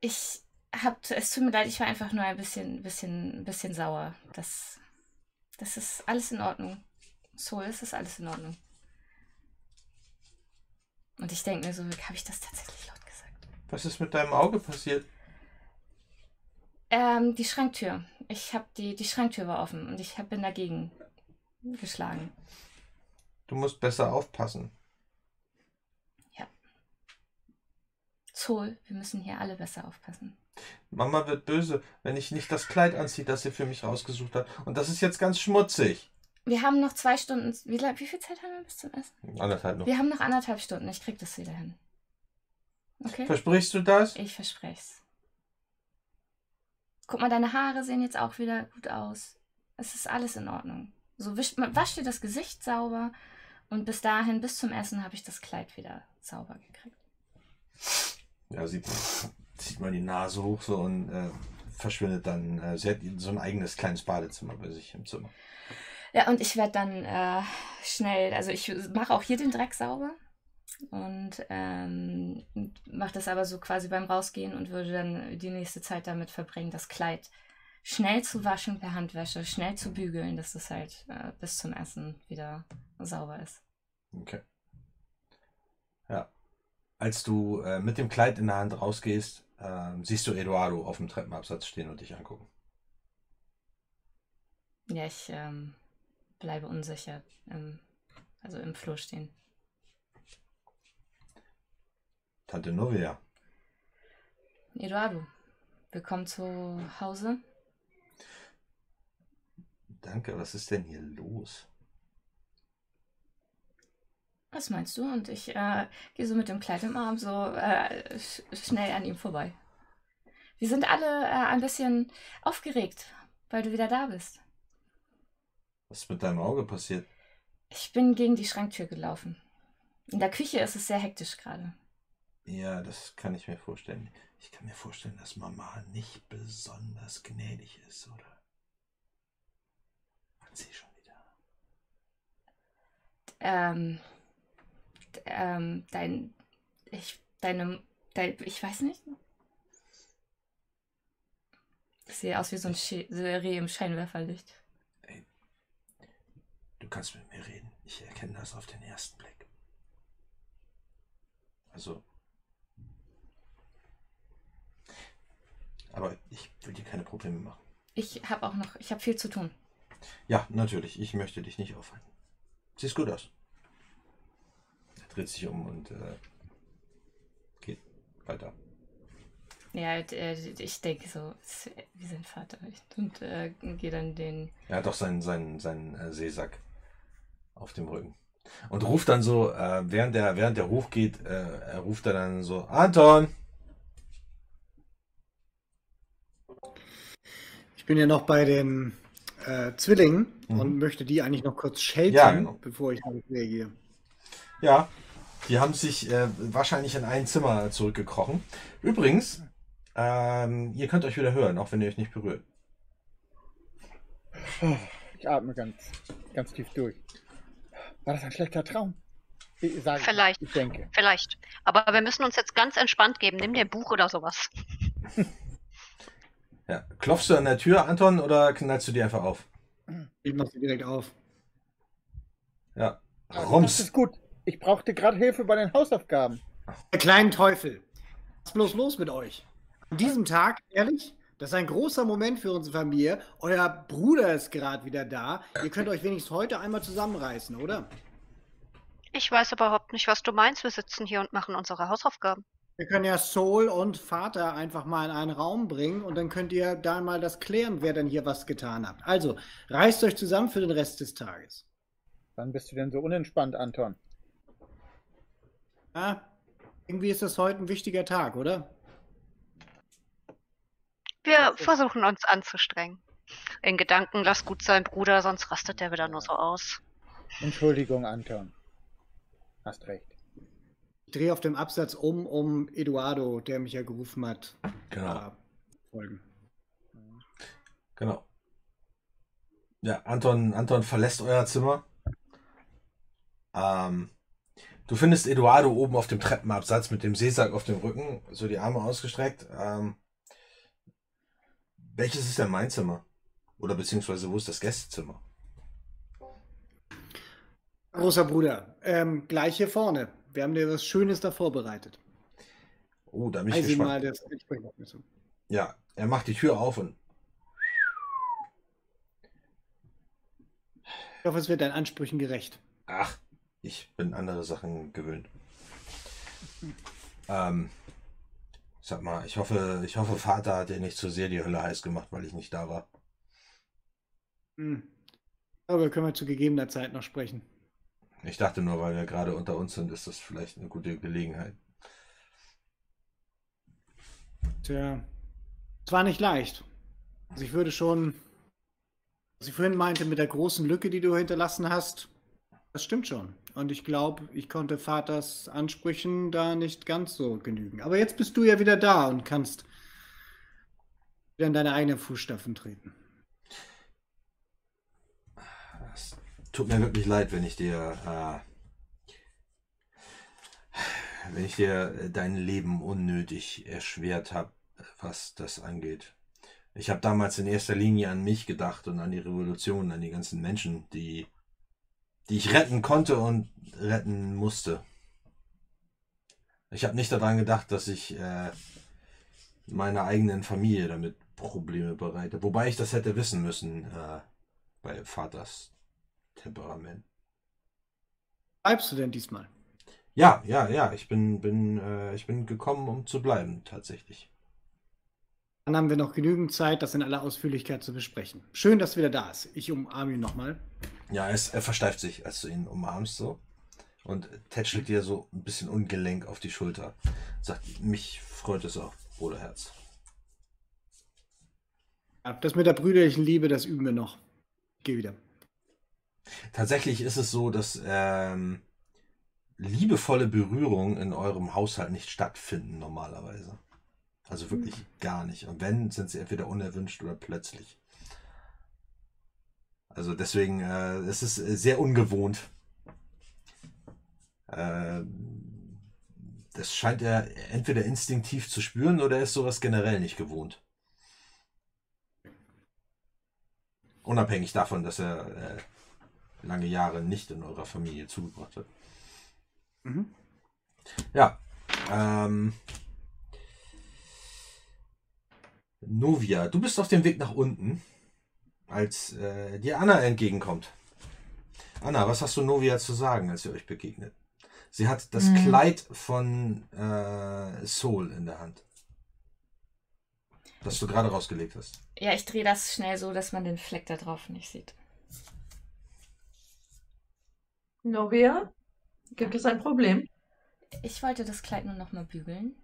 [SPEAKER 4] Ich hab, es tut mir leid, ich war einfach nur ein bisschen, bisschen, bisschen sauer. Das, das ist alles in Ordnung. So, es ist alles in Ordnung. Und ich denke mir so, habe ich das tatsächlich laut gesagt?
[SPEAKER 1] Was ist mit deinem Auge passiert?
[SPEAKER 4] Ähm, die Schranktür. Ich habe die, die Schranktür war offen und ich hab, bin dagegen geschlagen.
[SPEAKER 1] Du musst besser aufpassen.
[SPEAKER 4] Zoll, wir müssen hier alle besser aufpassen.
[SPEAKER 1] Mama wird böse, wenn ich nicht das Kleid anziehe, das sie für mich rausgesucht hat. Und das ist jetzt ganz schmutzig.
[SPEAKER 4] Wir haben noch zwei Stunden. Wie, wie viel Zeit haben wir bis zum Essen?
[SPEAKER 1] Anderthalb noch.
[SPEAKER 4] Wir haben noch anderthalb Stunden. Ich krieg das wieder hin. Okay?
[SPEAKER 1] Versprichst du das?
[SPEAKER 4] Ich verspreche es. Guck mal, deine Haare sehen jetzt auch wieder gut aus. Es ist alles in Ordnung. So wisch, wasch dir das Gesicht sauber und bis dahin, bis zum Essen, habe ich das Kleid wieder sauber gekriegt.
[SPEAKER 1] Ja, sie zieht mal die Nase hoch so und äh, verschwindet dann. Äh, sie hat so ein eigenes kleines Badezimmer bei sich im Zimmer.
[SPEAKER 4] Ja, und ich werde dann äh, schnell, also ich mache auch hier den Dreck sauber und ähm, mache das aber so quasi beim Rausgehen und würde dann die nächste Zeit damit verbringen, das Kleid schnell zu waschen per Handwäsche, schnell zu bügeln, dass das halt äh, bis zum Essen wieder sauber ist.
[SPEAKER 1] Okay. Ja. Als du äh, mit dem Kleid in der Hand rausgehst, äh, siehst du Eduardo auf dem Treppenabsatz stehen und dich angucken.
[SPEAKER 4] Ja, ich ähm, bleibe unsicher, im, also im Flur stehen.
[SPEAKER 1] Tante Novia.
[SPEAKER 4] Eduardo, willkommen zu Hause.
[SPEAKER 1] Danke, was ist denn hier los?
[SPEAKER 4] Was meinst du? Und ich äh, gehe so mit dem Kleid im Arm so äh, sch schnell an ihm vorbei. Wir sind alle äh, ein bisschen aufgeregt, weil du wieder da bist.
[SPEAKER 1] Was ist mit deinem Auge passiert?
[SPEAKER 4] Ich bin gegen die Schranktür gelaufen. In der Küche ist es sehr hektisch gerade.
[SPEAKER 1] Ja, das kann ich mir vorstellen. Ich kann mir vorstellen, dass Mama nicht besonders gnädig ist, oder? Hat sie schon wieder.
[SPEAKER 4] Ähm, ähm, dein, ich, deine, dein, ich weiß nicht. Ich sehe aus wie so ein Reh im Scheinwerferlicht.
[SPEAKER 1] Du kannst mit mir reden. Ich erkenne das auf den ersten Blick. Also. Aber ich will dir keine Probleme machen.
[SPEAKER 4] Ich habe auch noch, ich habe viel zu tun.
[SPEAKER 1] Ja, natürlich. Ich möchte dich nicht aufhalten. Siehst gut aus. Dreht sich um und äh, geht weiter.
[SPEAKER 4] Ja, d- äh, ich denke so, es- wie sein Vater. Und äh, gehe dann den.
[SPEAKER 1] Er hat doch seinen, seinen, seinen äh, Seesack auf dem Rücken. Und ruft dann so, äh, während, der, während der hochgeht, äh, er ruft er dann so, Anton!
[SPEAKER 3] Ich bin ja noch bei den äh, Zwillingen
[SPEAKER 1] Mhm.
[SPEAKER 3] und möchte die eigentlich noch kurz sheltern,
[SPEAKER 1] Ja, genau.
[SPEAKER 3] bevor ich reagiere.
[SPEAKER 1] Ja, die haben sich äh, wahrscheinlich in ein Zimmer zurückgekrochen. Übrigens, ähm, ihr könnt euch wieder hören, auch wenn ihr euch nicht berührt.
[SPEAKER 5] Ich atme ganz, ganz tief durch. War das ein schlechter Traum? Ich sage,
[SPEAKER 6] Vielleicht.
[SPEAKER 5] Ich denke.
[SPEAKER 6] Vielleicht. Aber wir müssen uns jetzt ganz entspannt geben. Nimm dir ein Buch oder sowas.
[SPEAKER 1] Ja. Klopfst du an der Tür, Anton, oder knallst du die einfach auf?
[SPEAKER 3] Ich mache sie direkt auf.
[SPEAKER 1] Ja.
[SPEAKER 5] Also, Das
[SPEAKER 1] Rums.
[SPEAKER 5] ist gut. Ich brauchte gerade Hilfe bei den Hausaufgaben.
[SPEAKER 3] Der kleinen Teufel. Was ist bloß los mit euch? An diesem Tag, ehrlich, Das ist ein großer Moment für unsere Familie. Euer Bruder ist gerade wieder da. Ihr könnt euch wenigstens heute einmal zusammenreißen, oder?
[SPEAKER 6] Ich weiß überhaupt nicht, was du meinst. Wir sitzen hier und machen unsere Hausaufgaben.
[SPEAKER 3] Wir können ja Soul und Vater einfach mal in einen Raum bringen und dann könnt ihr da mal das klären, wer denn hier was getan hat. Also, reißt euch zusammen für den Rest des Tages.
[SPEAKER 5] Wann bist du denn so unentspannt, Anton?
[SPEAKER 3] Ja, irgendwie ist das heute ein wichtiger Tag, oder?
[SPEAKER 6] Wir versuchen uns anzustrengen. In Gedanken, lass gut sein, Bruder, sonst rastet der wieder nur so aus.
[SPEAKER 5] Entschuldigung, Anton. Hast recht.
[SPEAKER 3] Ich drehe auf dem Absatz um, um Eduardo, der mich ja gerufen hat,
[SPEAKER 1] Genau.
[SPEAKER 3] äh, folgen.
[SPEAKER 1] Genau. Ja, Anton, Anton verlässt euer Zimmer. Ähm, du findest Eduardo oben auf dem Treppenabsatz mit dem Seesack auf dem Rücken, so die Arme ausgestreckt. Ähm, welches ist denn mein Zimmer? Oder beziehungsweise wo ist das Gästezimmer?
[SPEAKER 3] Großer Bruder, ähm, gleich hier vorne. Wir haben dir was Schönes da vorbereitet.
[SPEAKER 1] Oh, da bin ich gespannt.
[SPEAKER 3] mal das.
[SPEAKER 1] Ja, er macht die Tür auf und
[SPEAKER 3] Ich hoffe, es wird deinen Ansprüchen gerecht.
[SPEAKER 1] ach, ich bin andere Sachen gewöhnt. Ähm, sag mal, ich hoffe, ich hoffe, Vater hat dir nicht zu sehr die Hölle heiß gemacht, weil ich nicht da war.
[SPEAKER 3] Hm. Aber können wir zu gegebener Zeit noch sprechen.
[SPEAKER 1] Ich dachte nur, weil wir gerade unter uns sind, ist das vielleicht eine gute Gelegenheit.
[SPEAKER 3] Tja, es war nicht leicht. Also ich würde schon, was ich vorhin meinte mit der großen Lücke, die du hinterlassen hast, das stimmt schon. Und ich glaube, ich konnte Vaters Ansprüchen da nicht ganz so genügen. Aber jetzt bist du ja wieder da und kannst wieder in deine eigenen Fußstapfen treten.
[SPEAKER 1] Es tut mir wirklich leid, wenn ich dir, äh, wenn ich dir dein Leben unnötig erschwert habe, was das angeht. Ich habe damals in erster Linie an mich gedacht und an die Revolution, an die ganzen Menschen, die, die ich retten konnte und retten musste. Ich habe nicht daran gedacht, dass ich äh, meiner eigenen Familie damit Probleme bereite. Wobei ich das hätte wissen müssen äh, bei Vaters Temperament.
[SPEAKER 3] Bleibst du denn diesmal?
[SPEAKER 1] Ja, ja, ja, ich bin, bin, äh, ich bin gekommen, um zu bleiben, tatsächlich.
[SPEAKER 3] Dann haben wir noch genügend Zeit, das in aller Ausführlichkeit zu besprechen. Schön, dass du wieder da ist. Ich umarme ihn nochmal.
[SPEAKER 1] Ja, es, er versteift sich, als du ihn umarmst so. Und tätschelt dir so ein bisschen ungelenk auf die Schulter. Sagt, mich freut es auch, Bruderherz.
[SPEAKER 3] Ja, das mit der brüderlichen Liebe, das üben wir noch. Ich gehe wieder.
[SPEAKER 1] Tatsächlich ist es so, dass ähm, liebevolle Berührungen in eurem Haushalt nicht stattfinden normalerweise. Also wirklich gar nicht. Und wenn, sind sie entweder unerwünscht oder plötzlich. Also deswegen, äh, es ist äh, sehr ungewohnt. Äh, das scheint er entweder instinktiv zu spüren oder er ist sowas generell nicht gewohnt. Unabhängig davon, dass er äh, lange Jahre nicht in eurer Familie zugebracht hat.
[SPEAKER 3] Mhm.
[SPEAKER 1] Ja. Ähm, Novia, du bist auf dem Weg nach unten, als äh, dir Anna entgegenkommt. Anna, was hast du Novia zu sagen, als ihr euch begegnet? Sie hat das
[SPEAKER 2] Mhm.
[SPEAKER 1] Kleid von äh, Soul in der Hand. Das du gerade rausgelegt hast.
[SPEAKER 4] Ja, ich drehe das schnell so, dass man den Fleck da drauf nicht sieht.
[SPEAKER 2] Novia, gibt es ein Problem?
[SPEAKER 4] Ich wollte das Kleid nur noch mal bügeln.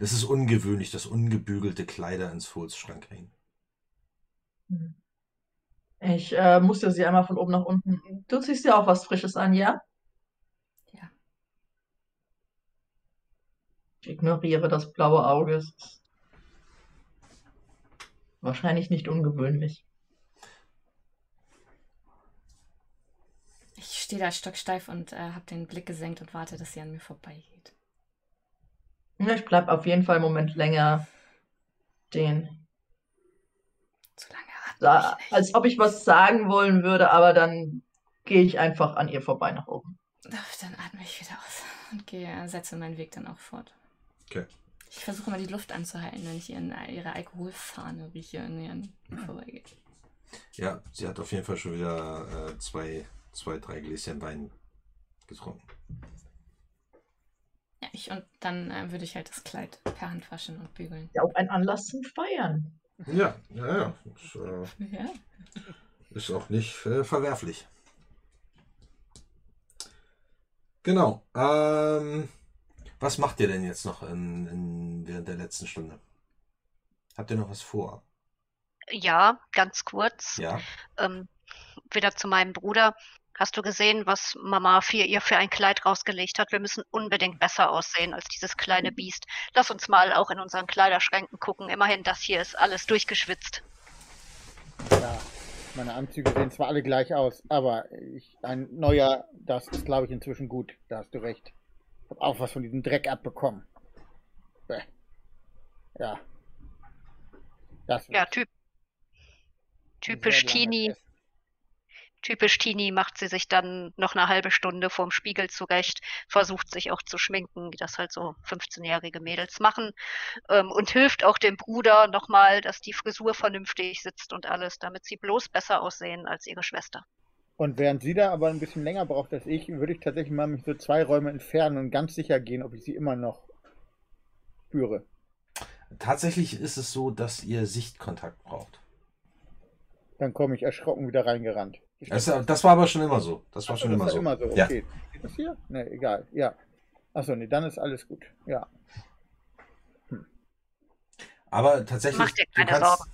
[SPEAKER 1] Es ist ungewöhnlich, dass ungebügelte Kleider ins Fulsschrank hängen.
[SPEAKER 2] Hm. Ich äh, musste sie einmal von oben nach unten. Du ziehst dir auch was Frisches an, ja?
[SPEAKER 4] Ja.
[SPEAKER 2] Ich ignoriere das blaue Auge. Es ist wahrscheinlich nicht ungewöhnlich.
[SPEAKER 4] Ich stehe da stocksteif und äh, habe den Blick gesenkt und warte, dass sie an mir vorbeigeht.
[SPEAKER 2] Ja, Ich bleib auf jeden Fall einen Moment länger stehen.
[SPEAKER 4] So lange
[SPEAKER 2] Da,
[SPEAKER 4] ich nicht.
[SPEAKER 2] als ob ich was sagen wollen würde, aber dann gehe ich einfach an ihr vorbei nach oben.
[SPEAKER 4] Ach, Dann atme ich wieder aus und gehe, setze meinen Weg dann auch fort.
[SPEAKER 1] Okay.
[SPEAKER 4] Ich versuche mal die Luft anzuhalten, wenn ich ihren, ihre Alkoholfahne rieche und ihren vorbeigehe.
[SPEAKER 1] Ja, sie hat auf jeden Fall schon wieder äh, zwei, zwei, drei Gläschen Wein getrunken.
[SPEAKER 4] Ich, und dann äh, würde ich halt das Kleid per Hand waschen und bügeln.
[SPEAKER 2] Ja, auch ein Anlass zum Feiern.
[SPEAKER 1] Ja, ja, ja. Ist, äh,
[SPEAKER 4] Ja.
[SPEAKER 1] ist auch nicht äh, verwerflich. Genau. Ähm, was macht ihr denn jetzt noch in, in, während der letzten Stunde? Habt ihr noch was vor?
[SPEAKER 6] Ja, ganz kurz.
[SPEAKER 1] Ja.
[SPEAKER 6] Ähm, wieder zu meinem Bruder. Hast du gesehen, was Mama für ihr für ein Kleid rausgelegt hat? Wir müssen unbedingt besser aussehen als dieses kleine Biest. Lass uns mal auch in unseren Kleiderschränken gucken. Immerhin, das hier ist alles durchgeschwitzt.
[SPEAKER 5] Ja, meine Anzüge sehen zwar alle gleich aus, aber ich, ein neuer, das ist, glaube ich, inzwischen gut. Da hast du recht. Ich habe auch was von diesem Dreck abbekommen. Bäh. Ja. Das
[SPEAKER 6] Ja, typ, typisch Teenie. Typisch Teenie macht sie sich dann noch eine halbe Stunde vorm Spiegel zurecht, versucht sich auch zu schminken, wie das halt so 15-jährige Mädels machen, ähm, und hilft auch dem Bruder nochmal, dass die Frisur vernünftig sitzt und alles, damit sie bloß besser aussehen als ihre Schwester.
[SPEAKER 5] Und während sie da aber ein bisschen länger braucht als ich, würde ich tatsächlich mal mich so zwei Räume entfernen und ganz sicher gehen, ob ich sie immer noch spüre.
[SPEAKER 1] Tatsächlich ist es so, dass ihr Sichtkontakt braucht.
[SPEAKER 5] Dann komme ich erschrocken wieder reingerannt.
[SPEAKER 1] Das, das war aber schon immer so. Das war
[SPEAKER 5] Ach
[SPEAKER 1] schon
[SPEAKER 5] das
[SPEAKER 1] immer
[SPEAKER 5] war
[SPEAKER 1] so.
[SPEAKER 5] immer so.
[SPEAKER 1] Ja.
[SPEAKER 5] Okay. Ist das hier? Ne, egal. Ja. Achso, nee, dann ist alles gut. Ja.
[SPEAKER 1] Aber tatsächlich,
[SPEAKER 6] Mach dir keine
[SPEAKER 1] kannst,
[SPEAKER 6] Sorgen.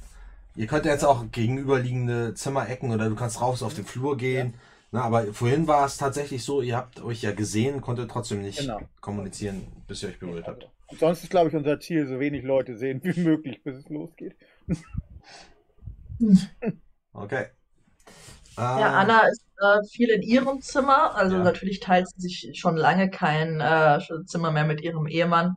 [SPEAKER 1] ihr könnt ja jetzt auch gegenüberliegende Zimmerecken oder du kannst raus auf den Flur gehen. Na, aber vorhin war es tatsächlich so, ihr habt euch ja gesehen, konntet trotzdem nicht
[SPEAKER 5] Genau.
[SPEAKER 1] kommunizieren, bis ihr euch berührt habt.
[SPEAKER 5] Und sonst ist, glaube ich, unser Ziel, so wenig Leute sehen wie möglich, bis es losgeht.
[SPEAKER 1] Okay.
[SPEAKER 2] Ja,
[SPEAKER 1] Ähm,
[SPEAKER 2] Anna ist äh, viel in ihrem Zimmer. Also
[SPEAKER 1] Ja.
[SPEAKER 2] natürlich teilt sie sich schon lange kein äh, Zimmer mehr mit ihrem Ehemann,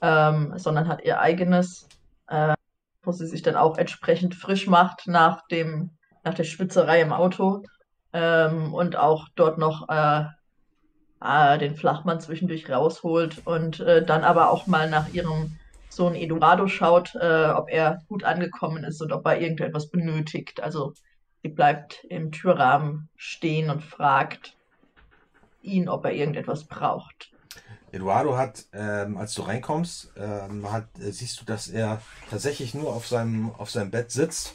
[SPEAKER 2] ähm, sondern hat ihr eigenes, äh, wo sie sich dann auch entsprechend frisch macht nach dem, nach der Schwitzerei im Auto. Ähm, und auch dort noch äh, äh, den Flachmann zwischendurch rausholt und äh, dann aber auch mal nach ihrem Sohn Eduardo schaut, äh, ob er gut angekommen ist und ob er irgendetwas benötigt. Also sie bleibt im Türrahmen stehen und fragt ihn, ob er irgendetwas braucht.
[SPEAKER 1] Eduardo hat, ähm, als du reinkommst, ähm, hat, äh, siehst du, dass er tatsächlich nur auf seinem, auf seinem Bett sitzt,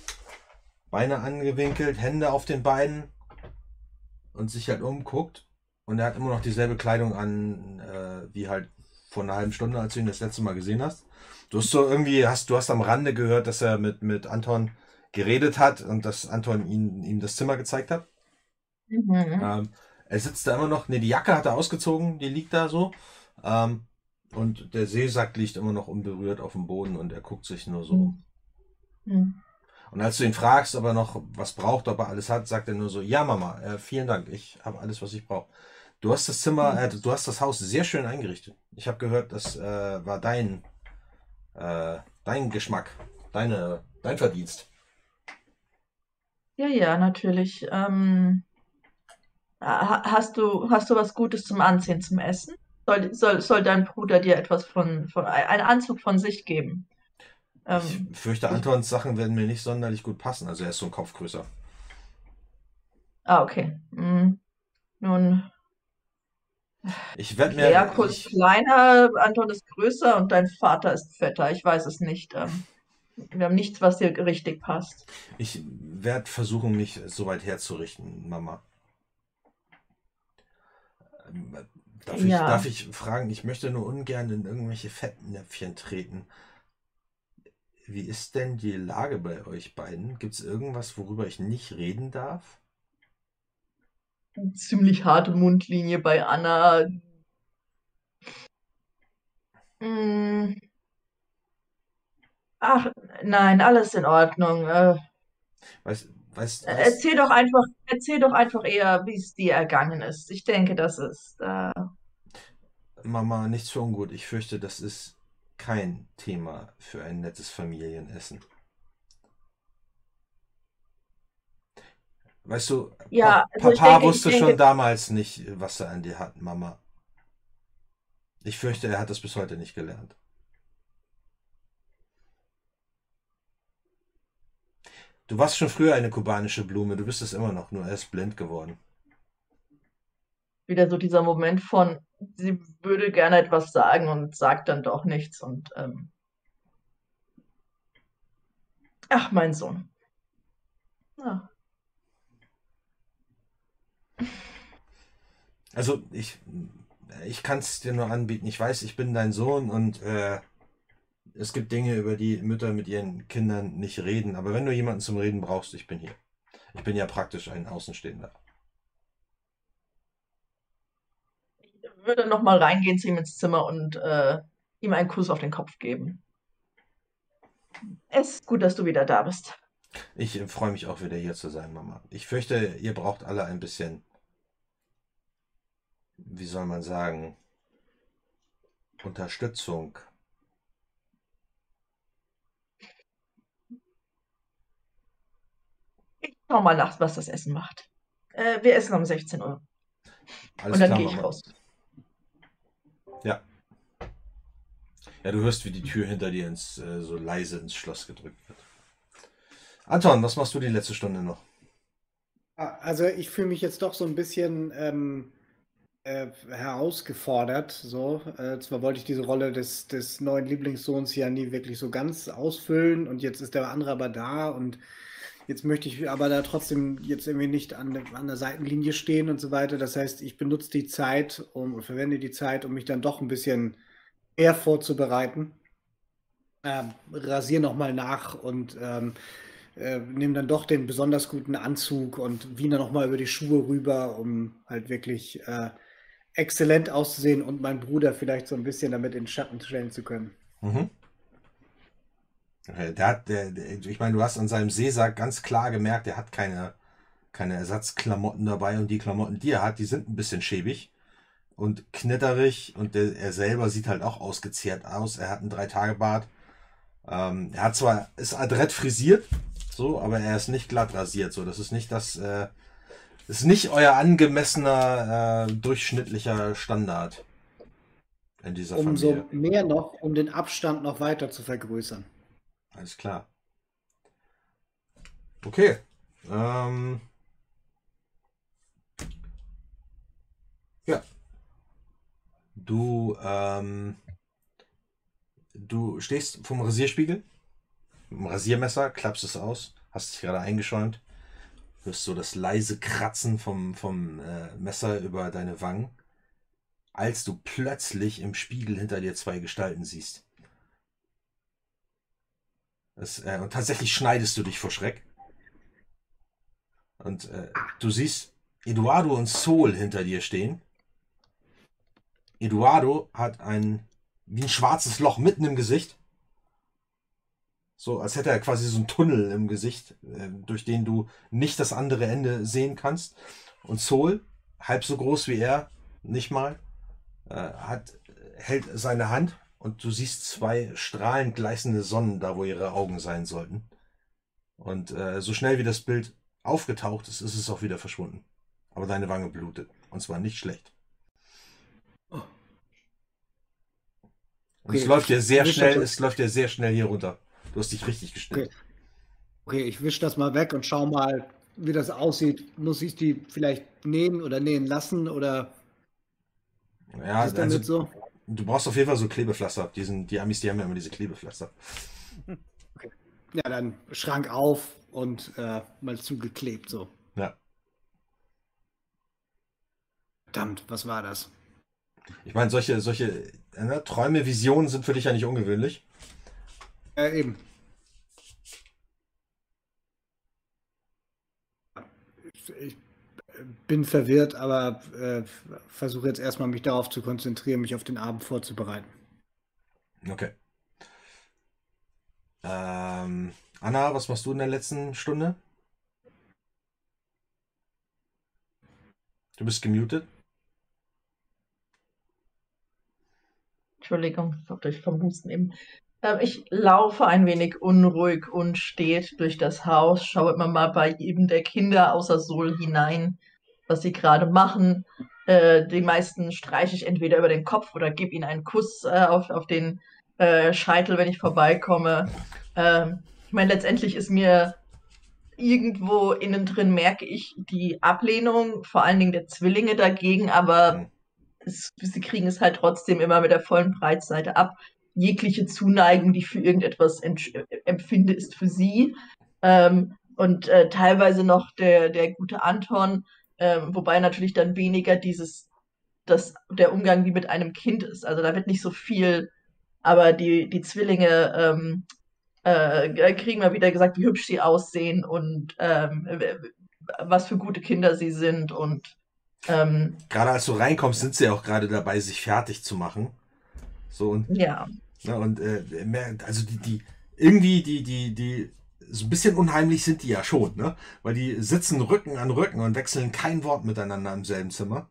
[SPEAKER 1] Beine angewinkelt, Hände auf den Beinen und sich halt umguckt. Und er hat immer noch dieselbe Kleidung an, äh, wie halt vor einer halben Stunde, als du ihn das letzte Mal gesehen hast. Du hast so irgendwie, hast, du hast am Rande gehört, dass er mit, mit Anton geredet hat und dass Anton ihn, ihm das Zimmer gezeigt hat.
[SPEAKER 2] Mhm.
[SPEAKER 1] Ähm, er sitzt da immer noch, ne, die Jacke hat er ausgezogen, die liegt da so. Ähm, und der Seesack liegt immer noch unberührt auf dem Boden und er guckt sich nur so um.
[SPEAKER 2] Mhm.
[SPEAKER 1] Und als du ihn fragst, ob er noch was braucht, ob er alles hat, sagt er nur so, ja Mama, äh, vielen Dank, ich habe alles, was ich brauche. Du hast das Zimmer, äh, du hast das Haus sehr schön eingerichtet. Ich habe gehört, das äh, war dein, äh, dein Geschmack, deine, dein Verdienst.
[SPEAKER 2] Ja, ja, natürlich. Ähm, ha- hast du, hast du was Gutes zum Anziehen, zum Essen? Soll, soll, soll dein Bruder dir etwas von, von einen Anzug von sich geben?
[SPEAKER 1] Ich
[SPEAKER 2] Ähm,
[SPEAKER 1] fürchte, Antons Sachen werden mir nicht sonderlich gut passen. Also er ist so ein Kopf größer.
[SPEAKER 2] ah, okay. Hm. Nun,
[SPEAKER 1] Ich werde mir.
[SPEAKER 2] Leako ist kleiner, Anton ist größer und dein Vater ist fetter. Ich weiß es nicht. Ähm, wir haben nichts, was dir richtig passt.
[SPEAKER 1] Ich werde versuchen, mich so weit herzurichten, Mama. Ähm, Darf ich,
[SPEAKER 2] Ja.
[SPEAKER 1] darf ich fragen, ich möchte nur ungern in irgendwelche Fettnäpfchen treten. Wie ist denn die Lage bei euch beiden? Gibt es irgendwas, worüber ich nicht reden darf?
[SPEAKER 2] Ziemlich harte Mundlinie bei Anna. Hm. Ach, nein, alles in Ordnung. Äh,
[SPEAKER 1] Weißt, weißt, weißt,
[SPEAKER 2] erzähl doch einfach, erzähl doch einfach eher, wie es dir ergangen ist. Ich denke, das ist, äh,
[SPEAKER 1] Mama, nichts für ungut. Ich fürchte, das ist kein Thema für ein nettes Familienessen. Weißt du,
[SPEAKER 2] ja, also
[SPEAKER 1] Papa
[SPEAKER 2] also denke,
[SPEAKER 1] wusste
[SPEAKER 2] denke,
[SPEAKER 1] schon damals nicht, was er an dir hat, Mama. Ich fürchte, er hat es bis heute nicht gelernt. Du warst schon früher eine kubanische Blume, du bist es immer noch, nur er ist blind geworden.
[SPEAKER 2] Wieder so dieser Moment von, sie würde gerne etwas sagen und sagt dann doch nichts und ähm Ach, mein Sohn. Ja.
[SPEAKER 1] Also ich, ich kann es dir nur anbieten. Ich weiß, ich bin dein Sohn und äh, es gibt Dinge, über die Mütter mit ihren Kindern nicht reden. Aber wenn du jemanden zum Reden brauchst, ich bin hier. Ich bin ja praktisch ein Außenstehender.
[SPEAKER 2] Ich würde noch mal reingehen zu ihm ins Zimmer und äh, ihm einen Kuss auf den Kopf geben. Es ist gut, dass du wieder da bist.
[SPEAKER 1] Ich freue mich auch wieder hier zu sein, Mama. Ich fürchte, ihr braucht alle ein bisschen, wie soll man sagen, Unterstützung.
[SPEAKER 2] Ich schau mal nach, was das Essen macht. Äh, wir essen um 16 Uhr.
[SPEAKER 1] Alles
[SPEAKER 2] und dann gehe ich
[SPEAKER 1] Mama.
[SPEAKER 2] raus.
[SPEAKER 1] Ja. Ja, du hörst, wie die Tür hinter dir ins, äh, so leise ins Schloss gedrückt wird. Anton, was machst du die letzte Stunde noch?
[SPEAKER 3] Ah, Also ich fühle mich jetzt doch so ein bisschen ähm, äh, herausgefordert. So, äh, zwar wollte ich diese Rolle des, des neuen Lieblingssohns ja nie wirklich so ganz ausfüllen und jetzt ist der andere aber da und jetzt möchte ich aber da trotzdem jetzt irgendwie nicht an, der- an der Seitenlinie stehen und so weiter. Das heißt, ich benutze die Zeit um, verwende die Zeit, um mich dann doch ein bisschen eher vorzubereiten. Ähm, rasiere nochmal nach und ähm, äh, nehme dann doch den besonders guten Anzug und wiene nochmal über die Schuhe rüber, um halt wirklich äh, exzellent auszusehen und meinen Bruder vielleicht so ein bisschen damit in Schatten stellen zu können.
[SPEAKER 1] Mhm. Okay, Der hat, der, der, ich meine, du hast an seinem Seesack ganz klar gemerkt, er hat keine, keine Ersatzklamotten dabei und die Klamotten, die er hat, die sind ein bisschen schäbig und knitterig und der, er selber sieht halt auch ausgezehrt aus. Er hat einen Drei-Tage-Bart. Ähm, er hat zwar, ist adrett frisiert, so, aber er ist nicht glatt rasiert, so. Das ist nicht das, äh, ist nicht euer angemessener, äh, durchschnittlicher Standard in dieser
[SPEAKER 3] Umso
[SPEAKER 1] Familie.
[SPEAKER 3] mehr noch, um den Abstand noch weiter zu vergrößern.
[SPEAKER 1] Alles klar. Okay. Ähm, ja. Du, ähm, du stehst vom Rasierspiegel, mit Rasiermesser, klappst es aus, hast dich gerade eingeschäumt, hörst so das leise Kratzen vom, vom äh, Messer über deine Wangen, als du plötzlich im Spiegel hinter dir zwei Gestalten siehst. Das, äh, und tatsächlich schneidest du dich vor Schreck. Und äh, du siehst Eduardo und Sol hinter dir stehen. Eduardo hat ein wie ein schwarzes Loch mitten im Gesicht. So, als hätte er quasi so einen Tunnel im Gesicht, äh, durch den du nicht das andere Ende sehen kannst. Und Sol, halb so groß wie er, nicht mal, äh, hat, hält seine Hand und du siehst zwei strahlend gleißende Sonnen da, wo ihre Augen sein sollten. Und äh, so schnell wie das Bild aufgetaucht ist, ist es auch wieder verschwunden. Aber deine Wange blutet. Und zwar nicht schlecht.
[SPEAKER 3] Oh.
[SPEAKER 1] Und es
[SPEAKER 3] Okay,
[SPEAKER 1] läuft dir sehr schnell, es läuft dir sehr schnell hier runter. Du hast dich richtig geschnitten.
[SPEAKER 3] Okay, ich wische das mal weg und schau mal, wie das aussieht. Muss ich die vielleicht nähen oder nähen lassen oder
[SPEAKER 1] Ja,
[SPEAKER 3] ist
[SPEAKER 1] also
[SPEAKER 3] so?
[SPEAKER 1] du brauchst auf jeden Fall so Klebepflaster. Die, sind, die Amis, die haben ja immer diese Klebepflaster.
[SPEAKER 3] Ja, dann Schrank auf und äh, mal zugeklebt so.
[SPEAKER 1] Ja.
[SPEAKER 3] Verdammt, was war das?
[SPEAKER 1] Ich meine, solche, solche äh, ne, Träume, Visionen sind für dich ja nicht ungewöhnlich.
[SPEAKER 3] Äh, eben. Ich, ich bin verwirrt, aber äh, versuche jetzt erstmal mich darauf zu konzentrieren, mich auf den Abend vorzubereiten.
[SPEAKER 1] Okay. Ähm, Anna, was machst du in der letzten Stunde? Du bist gemutet.
[SPEAKER 2] Entschuldigung, ich habe durch vom Husten eben. Ähm, ich laufe ein wenig unruhig und steht durch das Haus, schaue immer mal bei jedem der Kinder außer Sol hinein, was sie gerade machen. Äh, die meisten streiche ich entweder über den Kopf oder gebe ihnen einen Kuss äh, auf, auf den äh, Scheitel, wenn ich vorbeikomme. Ähm, ich meine, letztendlich ist mir irgendwo innen drin merke ich die Ablehnung, vor allen Dingen der Zwillinge dagegen, aber
[SPEAKER 1] Mhm.
[SPEAKER 2] es, sie kriegen es halt trotzdem immer mit der vollen Breitseite ab. Jegliche Zuneigung, die ich für irgendetwas äh, empfinde, ist für sie. Ähm, und äh, teilweise noch der, der gute Anton, ähm, wobei natürlich dann weniger dieses, das, der Umgang wie mit einem Kind ist. Also da wird nicht so viel, aber die, die Zwillinge ähm, äh, kriegen mal wieder gesagt, wie hübsch sie aussehen und ähm, was für gute Kinder sie sind und ähm,
[SPEAKER 1] Gerade als du reinkommst, sind sie ja auch gerade dabei, sich fertig zu machen. So und,
[SPEAKER 2] ja,
[SPEAKER 1] ne, und äh, mehr, also die, die, irgendwie die, die, die, so ein bisschen unheimlich sind die ja schon, ne? Weil die sitzen Rücken an Rücken und wechseln kein Wort miteinander im selben Zimmer.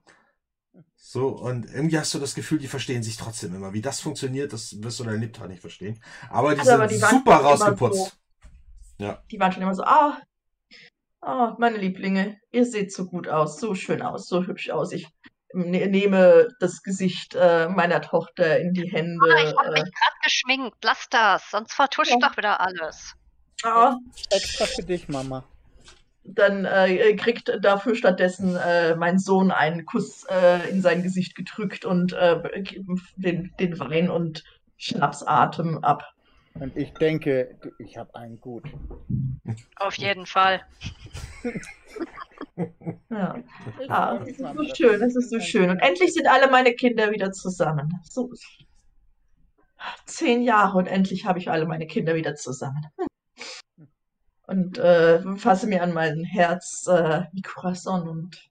[SPEAKER 1] So, und irgendwie hast du das Gefühl, die verstehen sich trotzdem immer. Wie das funktioniert, das wirst du dein Lebtag nicht verstehen. Aber die
[SPEAKER 2] Also, aber
[SPEAKER 1] sind
[SPEAKER 2] die waren
[SPEAKER 1] super
[SPEAKER 2] schon immer
[SPEAKER 1] rausgeputzt.
[SPEAKER 2] die waren schon immer so, ah, ah, meine Lieblinge, ihr seht so gut aus, so schön aus, so hübsch aus. Ich nehme das Gesicht äh, meiner Tochter in die Hände.
[SPEAKER 6] Ah, ich habe
[SPEAKER 2] Äh,
[SPEAKER 6] mich gerade geschminkt. Lass das, sonst vertuscht
[SPEAKER 2] Ja.
[SPEAKER 6] doch wieder alles.
[SPEAKER 2] ah,
[SPEAKER 5] Extra für dich, Mama.
[SPEAKER 2] dann äh, kriegt dafür stattdessen äh, mein Sohn einen Kuss äh, in sein Gesicht gedrückt und äh, den, den Wein und Schnapsatem ab.
[SPEAKER 5] Und ich denke, ich habe einen gut.
[SPEAKER 6] Auf jeden Fall.
[SPEAKER 2] Ja. Es ist so schön, es ist so schön. Und endlich sind alle meine Kinder wieder zusammen. So. Zehn Jahre und endlich habe ich alle meine Kinder wieder zusammen. Und äh, fasse mir an mein Herz äh, wie Corazon und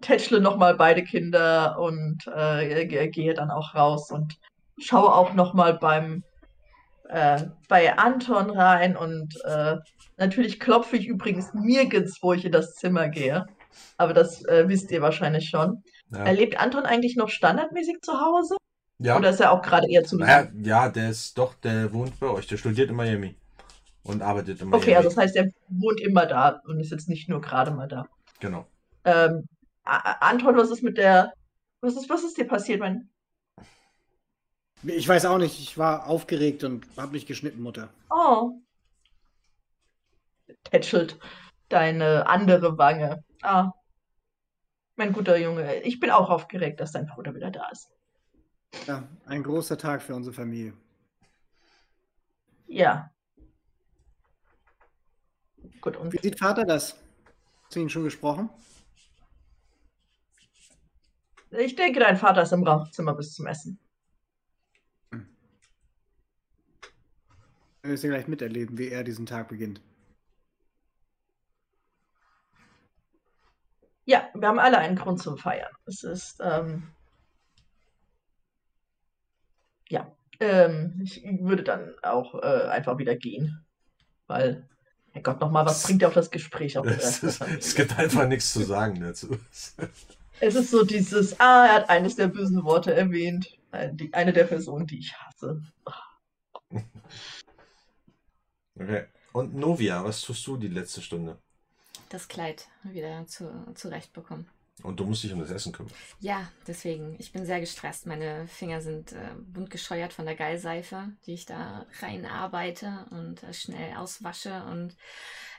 [SPEAKER 2] tätschle nochmal beide Kinder und äh, ge- gehe dann auch raus und schaue auch nochmal beim äh, bei Anton rein und äh, natürlich klopfe ich übrigens nirgends, wo ich in das Zimmer gehe. Aber das äh, wisst ihr wahrscheinlich schon.
[SPEAKER 1] Ja.
[SPEAKER 2] Lebt Anton eigentlich noch standardmäßig zu Hause?
[SPEAKER 1] ja.
[SPEAKER 2] Oder ist er auch gerade eher zu
[SPEAKER 1] Naja, ja, der ist doch, der wohnt bei euch. Der studiert in Miami. Und arbeitet in Miami.
[SPEAKER 2] Okay, also das heißt, er wohnt immer da und ist jetzt nicht nur gerade mal da.
[SPEAKER 1] Genau.
[SPEAKER 2] Ähm, Anton, was ist mit der. Was ist, was ist dir passiert, mein.
[SPEAKER 3] Ich weiß auch nicht, ich war aufgeregt und habe mich geschnitten, Mutter.
[SPEAKER 2] Oh. Tätschelt deine andere Wange. Ah. Mein guter Junge, ich bin auch aufgeregt, dass dein Bruder wieder da ist.
[SPEAKER 3] Ja, ein großer Tag für unsere Familie.
[SPEAKER 2] Ja. Gut, und
[SPEAKER 3] Wie sieht Vater das? Hast du ihn schon gesprochen?
[SPEAKER 2] ich denke, dein Vater ist im Rauchzimmer bis zum Essen.
[SPEAKER 3] Wir müssen gleich miterleben, wie er diesen Tag beginnt.
[SPEAKER 2] Ja, wir haben alle einen Grund zum Feiern. Es ist, ähm, ja, ähm, ich würde dann auch äh, einfach wieder gehen, weil, Herrgott, nochmal, was bringt ja auch das Gespräch auf
[SPEAKER 1] Es, ist, es gibt einfach nichts zu sagen dazu.
[SPEAKER 2] Es ist so dieses, ah, er hat eines der bösen Worte erwähnt, äh, die, eine der Personen, die ich hasse.
[SPEAKER 1] Okay. Und Novia, was tust du die letzte Stunde?
[SPEAKER 4] Das Kleid wieder zu, zurechtbekommen.
[SPEAKER 1] Und du musst dich um das Essen kümmern.
[SPEAKER 4] Ja, deswegen. Ich bin sehr gestresst. Meine Finger sind äh, bunt gescheuert von der Geilseife, die ich da reinarbeite und äh, schnell auswasche. Und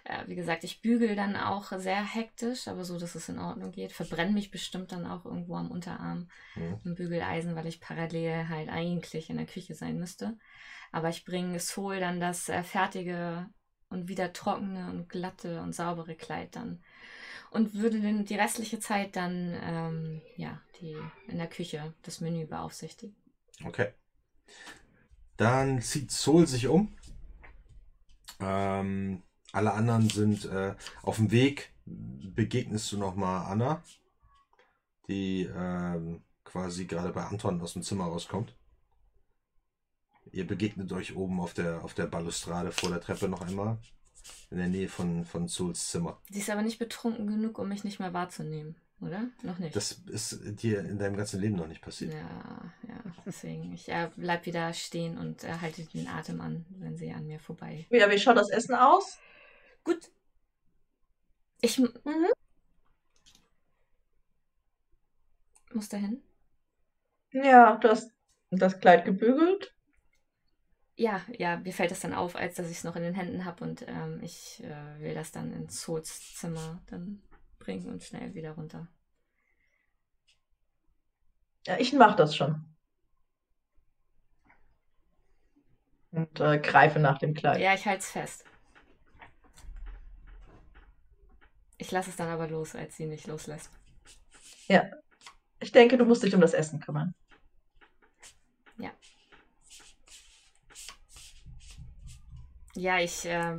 [SPEAKER 4] äh, wie gesagt, ich bügel dann auch sehr hektisch, aber so, dass es in Ordnung geht. Verbrenne mich bestimmt dann auch irgendwo am Unterarm
[SPEAKER 1] Mhm.
[SPEAKER 4] im Bügeleisen, weil ich parallel halt eigentlich in der Küche sein müsste. Aber ich bringe Sol dann das äh, fertige und wieder trockene und glatte und saubere Kleid dann und würde dann die restliche Zeit dann ähm, ja die in der Küche das Menü beaufsichtigen.
[SPEAKER 1] Okay. Dann zieht Sol sich um. Ähm, alle anderen sind äh, auf dem Weg. Begegnest du nochmal Anna, die ähm, quasi gerade bei Anton aus dem Zimmer rauskommt. Ihr begegnet euch oben auf der, auf der Balustrade vor der Treppe noch einmal. In der Nähe von, von Sols Zimmer.
[SPEAKER 4] Sie ist aber nicht betrunken genug, um mich nicht mehr wahrzunehmen, oder? Noch nicht.
[SPEAKER 1] Das ist dir in deinem ganzen Leben noch nicht passiert.
[SPEAKER 4] ja, ja, deswegen. Ich äh, bleib wieder stehen und äh, halte den Atem an, wenn sie an mir vorbei.
[SPEAKER 2] Ja, wie schaut das Essen aus?
[SPEAKER 4] Gut. Ich
[SPEAKER 2] Mhm.
[SPEAKER 4] muss dahin.
[SPEAKER 2] Ja, du hast das Kleid gebügelt.
[SPEAKER 4] Ja, ja, mir fällt das dann auf, als dass ich es noch in den Händen habe und ähm, ich äh, will das dann ins Souls Zimmer dann bringen und schnell wieder runter.
[SPEAKER 2] Ja, ich mache das schon. Und äh, greife nach dem Kleid.
[SPEAKER 4] Ja, ich halte es fest. Ich lasse es dann aber los, als sie nicht loslässt.
[SPEAKER 2] Ja. Ich denke, du musst dich um das Essen kümmern.
[SPEAKER 4] Ja. Ja, ich äh,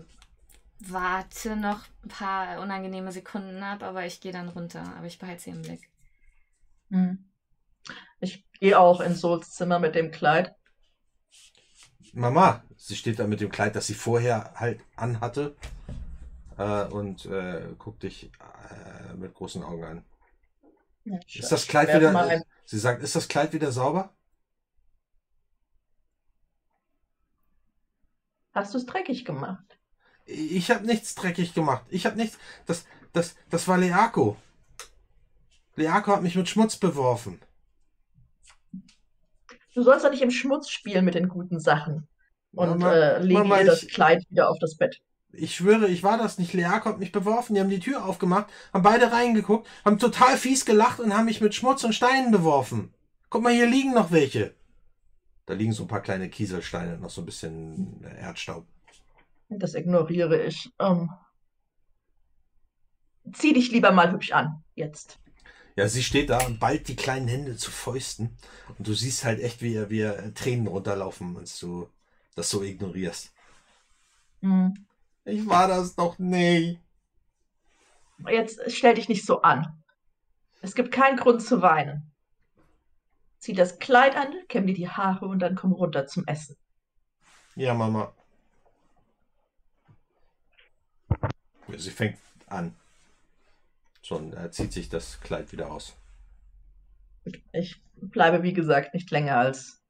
[SPEAKER 4] warte noch ein paar unangenehme Sekunden ab, aber ich gehe dann runter. Aber ich behalte sie im Blick.
[SPEAKER 2] Hm. Ich gehe auch in Souls Zimmer mit dem Kleid.
[SPEAKER 1] Mama, sie steht da mit dem Kleid, das sie vorher halt anhatte äh, und äh, guckt dich äh, mit großen Augen an.
[SPEAKER 2] Ja,
[SPEAKER 1] Ist das Kleid wieder, sie sagt, ist das Kleid wieder sauber?
[SPEAKER 2] Hast du es dreckig gemacht?
[SPEAKER 1] Ich habe nichts dreckig gemacht. Ich habe nichts, das, das, das war Leako. Leako hat mich mit Schmutz beworfen.
[SPEAKER 2] Du sollst doch nicht im Schmutz spielen mit den guten Sachen. Und
[SPEAKER 1] Mama,
[SPEAKER 2] äh, lege
[SPEAKER 1] Mama,
[SPEAKER 2] ihr das
[SPEAKER 1] ich-
[SPEAKER 2] Kleid wieder auf das Bett.
[SPEAKER 1] Ich schwöre, ich war das nicht. Leako hat mich beworfen. Die haben die Tür aufgemacht, haben beide reingeguckt, haben total fies gelacht und haben mich mit Schmutz und Steinen beworfen. Guck mal, hier liegen noch welche. Da liegen so ein paar kleine Kieselsteine, noch so ein bisschen Erdstaub.
[SPEAKER 2] Das ignoriere ich. Ähm, zieh dich lieber mal hübsch an. Jetzt.
[SPEAKER 1] Ja, sie steht da und ballt die kleinen Hände zu Fäusten. Und du siehst halt echt, wie ihr, wie ihr Tränen runterlaufen, als du das so ignorierst.
[SPEAKER 2] Hm.
[SPEAKER 1] Ich war das doch nicht.
[SPEAKER 2] Jetzt stell dich nicht so an. Es gibt keinen Grund zu weinen. Zieh das Kleid an, kämm dir die Haare und dann komm runter zum Essen.
[SPEAKER 1] Ja, Mama. Ja, Sie fängt an. Schon äh, zieht sich das Kleid wieder aus.
[SPEAKER 2] Ich bleibe, wie gesagt, nicht länger als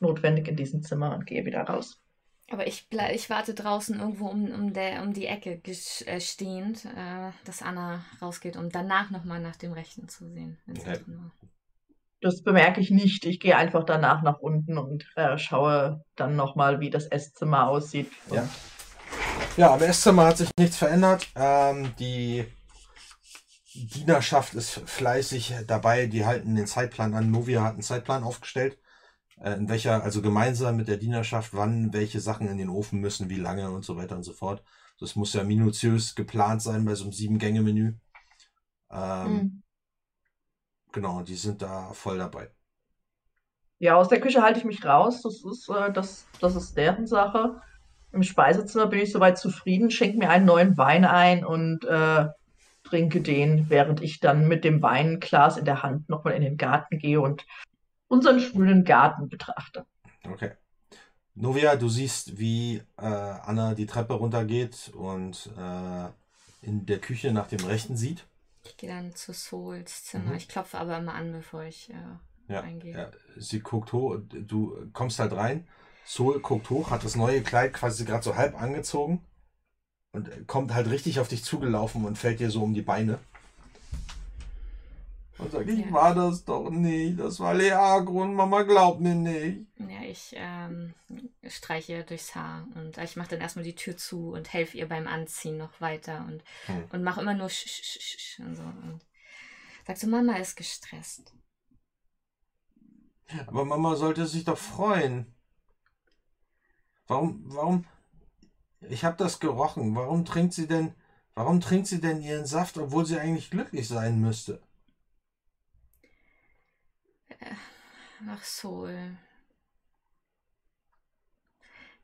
[SPEAKER 2] notwendig in diesem Zimmer und gehe wieder raus.
[SPEAKER 4] Aber ich, blei- ich warte draußen irgendwo um, um, der, um die Ecke äh, stehend, äh, dass Anna rausgeht, um danach nochmal nach dem Rechten zu sehen. wenn sie
[SPEAKER 1] Okay.
[SPEAKER 4] drin war.
[SPEAKER 2] Das bemerke ich nicht. Ich gehe einfach danach nach unten und äh, schaue dann nochmal, wie das Esszimmer aussieht.
[SPEAKER 1] Ja. Ja, am Esszimmer hat sich nichts verändert. Ähm, die Dienerschaft ist fleißig dabei. Die halten den Zeitplan an. Novia hat einen Zeitplan aufgestellt, äh, in welcher, also gemeinsam mit der Dienerschaft, wann welche Sachen in den Ofen müssen, wie lange und so weiter und so fort. Das muss ja minutiös geplant sein bei so einem Sieben-Gänge-Menü. Ähm,
[SPEAKER 2] Hm.
[SPEAKER 1] Genau, die sind da voll dabei.
[SPEAKER 2] Ja, aus der Küche halte ich mich raus. Das ist, äh, das, das ist deren Sache. Im Speisezimmer bin ich soweit zufrieden, schenke mir einen neuen Wein ein und äh, trinke den, während ich dann mit dem Weinglas in der Hand nochmal in den Garten gehe und unseren schwülen Garten betrachte.
[SPEAKER 1] Okay. Novia, du siehst, wie äh, Anna die Treppe runtergeht und äh, in der Küche nach dem Rechten sieht.
[SPEAKER 4] Ich gehe dann zu Souls Zimmer.
[SPEAKER 1] Mhm.
[SPEAKER 4] Ich klopfe aber immer an, bevor ich äh,
[SPEAKER 1] Ja,
[SPEAKER 4] reingehe.
[SPEAKER 1] ja, sie guckt hoch, du kommst halt rein. Sol guckt hoch, hat das neue Kleid quasi gerade so halb angezogen und kommt halt richtig auf dich zugelaufen und fällt dir so um die Beine. Und sagt, ich
[SPEAKER 4] Ja.
[SPEAKER 1] war das doch nicht, das war Leagro und Mama glaubt mir nicht.
[SPEAKER 4] Ja, ich ähm, streiche ihr durchs Haar und ich mache dann erstmal die Tür zu und helfe ihr beim Anziehen noch weiter und,
[SPEAKER 1] Hm.
[SPEAKER 4] und mache immer nur sch, sch, sch, sch und so. Und sag so, Mama ist gestresst.
[SPEAKER 1] Aber Mama sollte sich doch freuen. Warum, warum, ich habe das gerochen, warum trinkt sie denn, warum trinkt sie denn ihren Saft, obwohl sie eigentlich glücklich sein müsste?
[SPEAKER 4] Ach, Soul.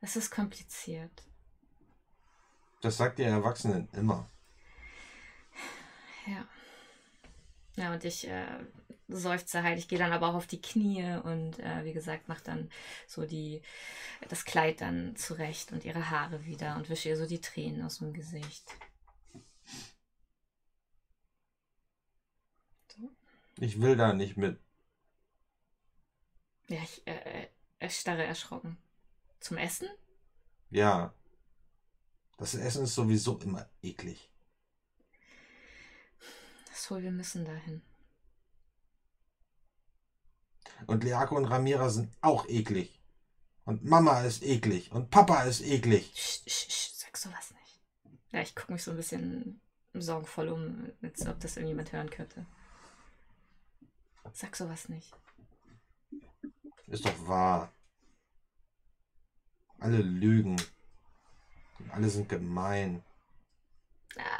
[SPEAKER 4] Das ist kompliziert.
[SPEAKER 1] Das sagt ihr Erwachsenen immer.
[SPEAKER 4] Ja. Ja, und ich äh, seufze halt. Ich gehe dann aber auch auf die Knie und äh, wie gesagt, mache dann so die, das Kleid dann zurecht und ihre Haare wieder und wische ihr so die Tränen aus dem Gesicht.
[SPEAKER 1] Ich will da nicht mit.
[SPEAKER 4] Ja, ich äh, äh, erstarre erschrocken. Zum Essen?
[SPEAKER 1] Ja. Das Essen ist sowieso immer eklig.
[SPEAKER 4] So, wir müssen dahin.
[SPEAKER 1] Und Leako und Ramira sind auch eklig. Und Mama ist eklig. Und Papa ist eklig.
[SPEAKER 4] Sch, sch, sch, sag sowas nicht. Ja, ich gucke mich so ein bisschen sorgenvoll um, als ob das irgendjemand hören könnte. Sag sowas nicht.
[SPEAKER 1] Ist doch wahr. Alle lügen. Und alle sind gemein.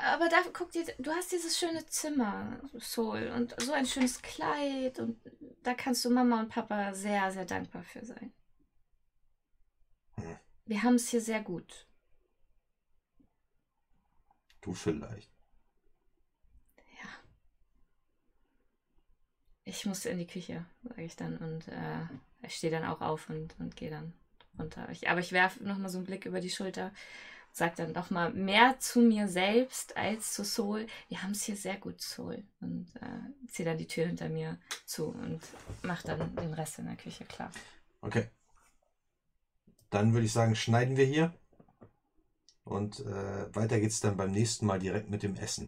[SPEAKER 4] Aber da, guck dir, du hast dieses schöne Zimmer, Soul, und so ein schönes Kleid. Und da kannst du Mama und Papa sehr, sehr dankbar für sein.
[SPEAKER 1] Hm.
[SPEAKER 4] Wir haben es hier sehr gut.
[SPEAKER 1] Du vielleicht.
[SPEAKER 4] Ja. Ich muss in die Küche, sage ich dann. Und äh, ich stehe dann auch auf und, und gehe dann runter. Ich, aber ich werfe nochmal so einen Blick über die Schulter sage dann nochmal mehr zu mir selbst als zu Soul. Wir haben es hier sehr gut, Soul. Und äh, ziehe dann die Tür hinter mir zu und mache dann den Rest in der Küche klar.
[SPEAKER 1] Okay. Dann würde ich sagen, schneiden wir hier. Und äh, weiter geht's dann beim nächsten Mal direkt mit dem Essen.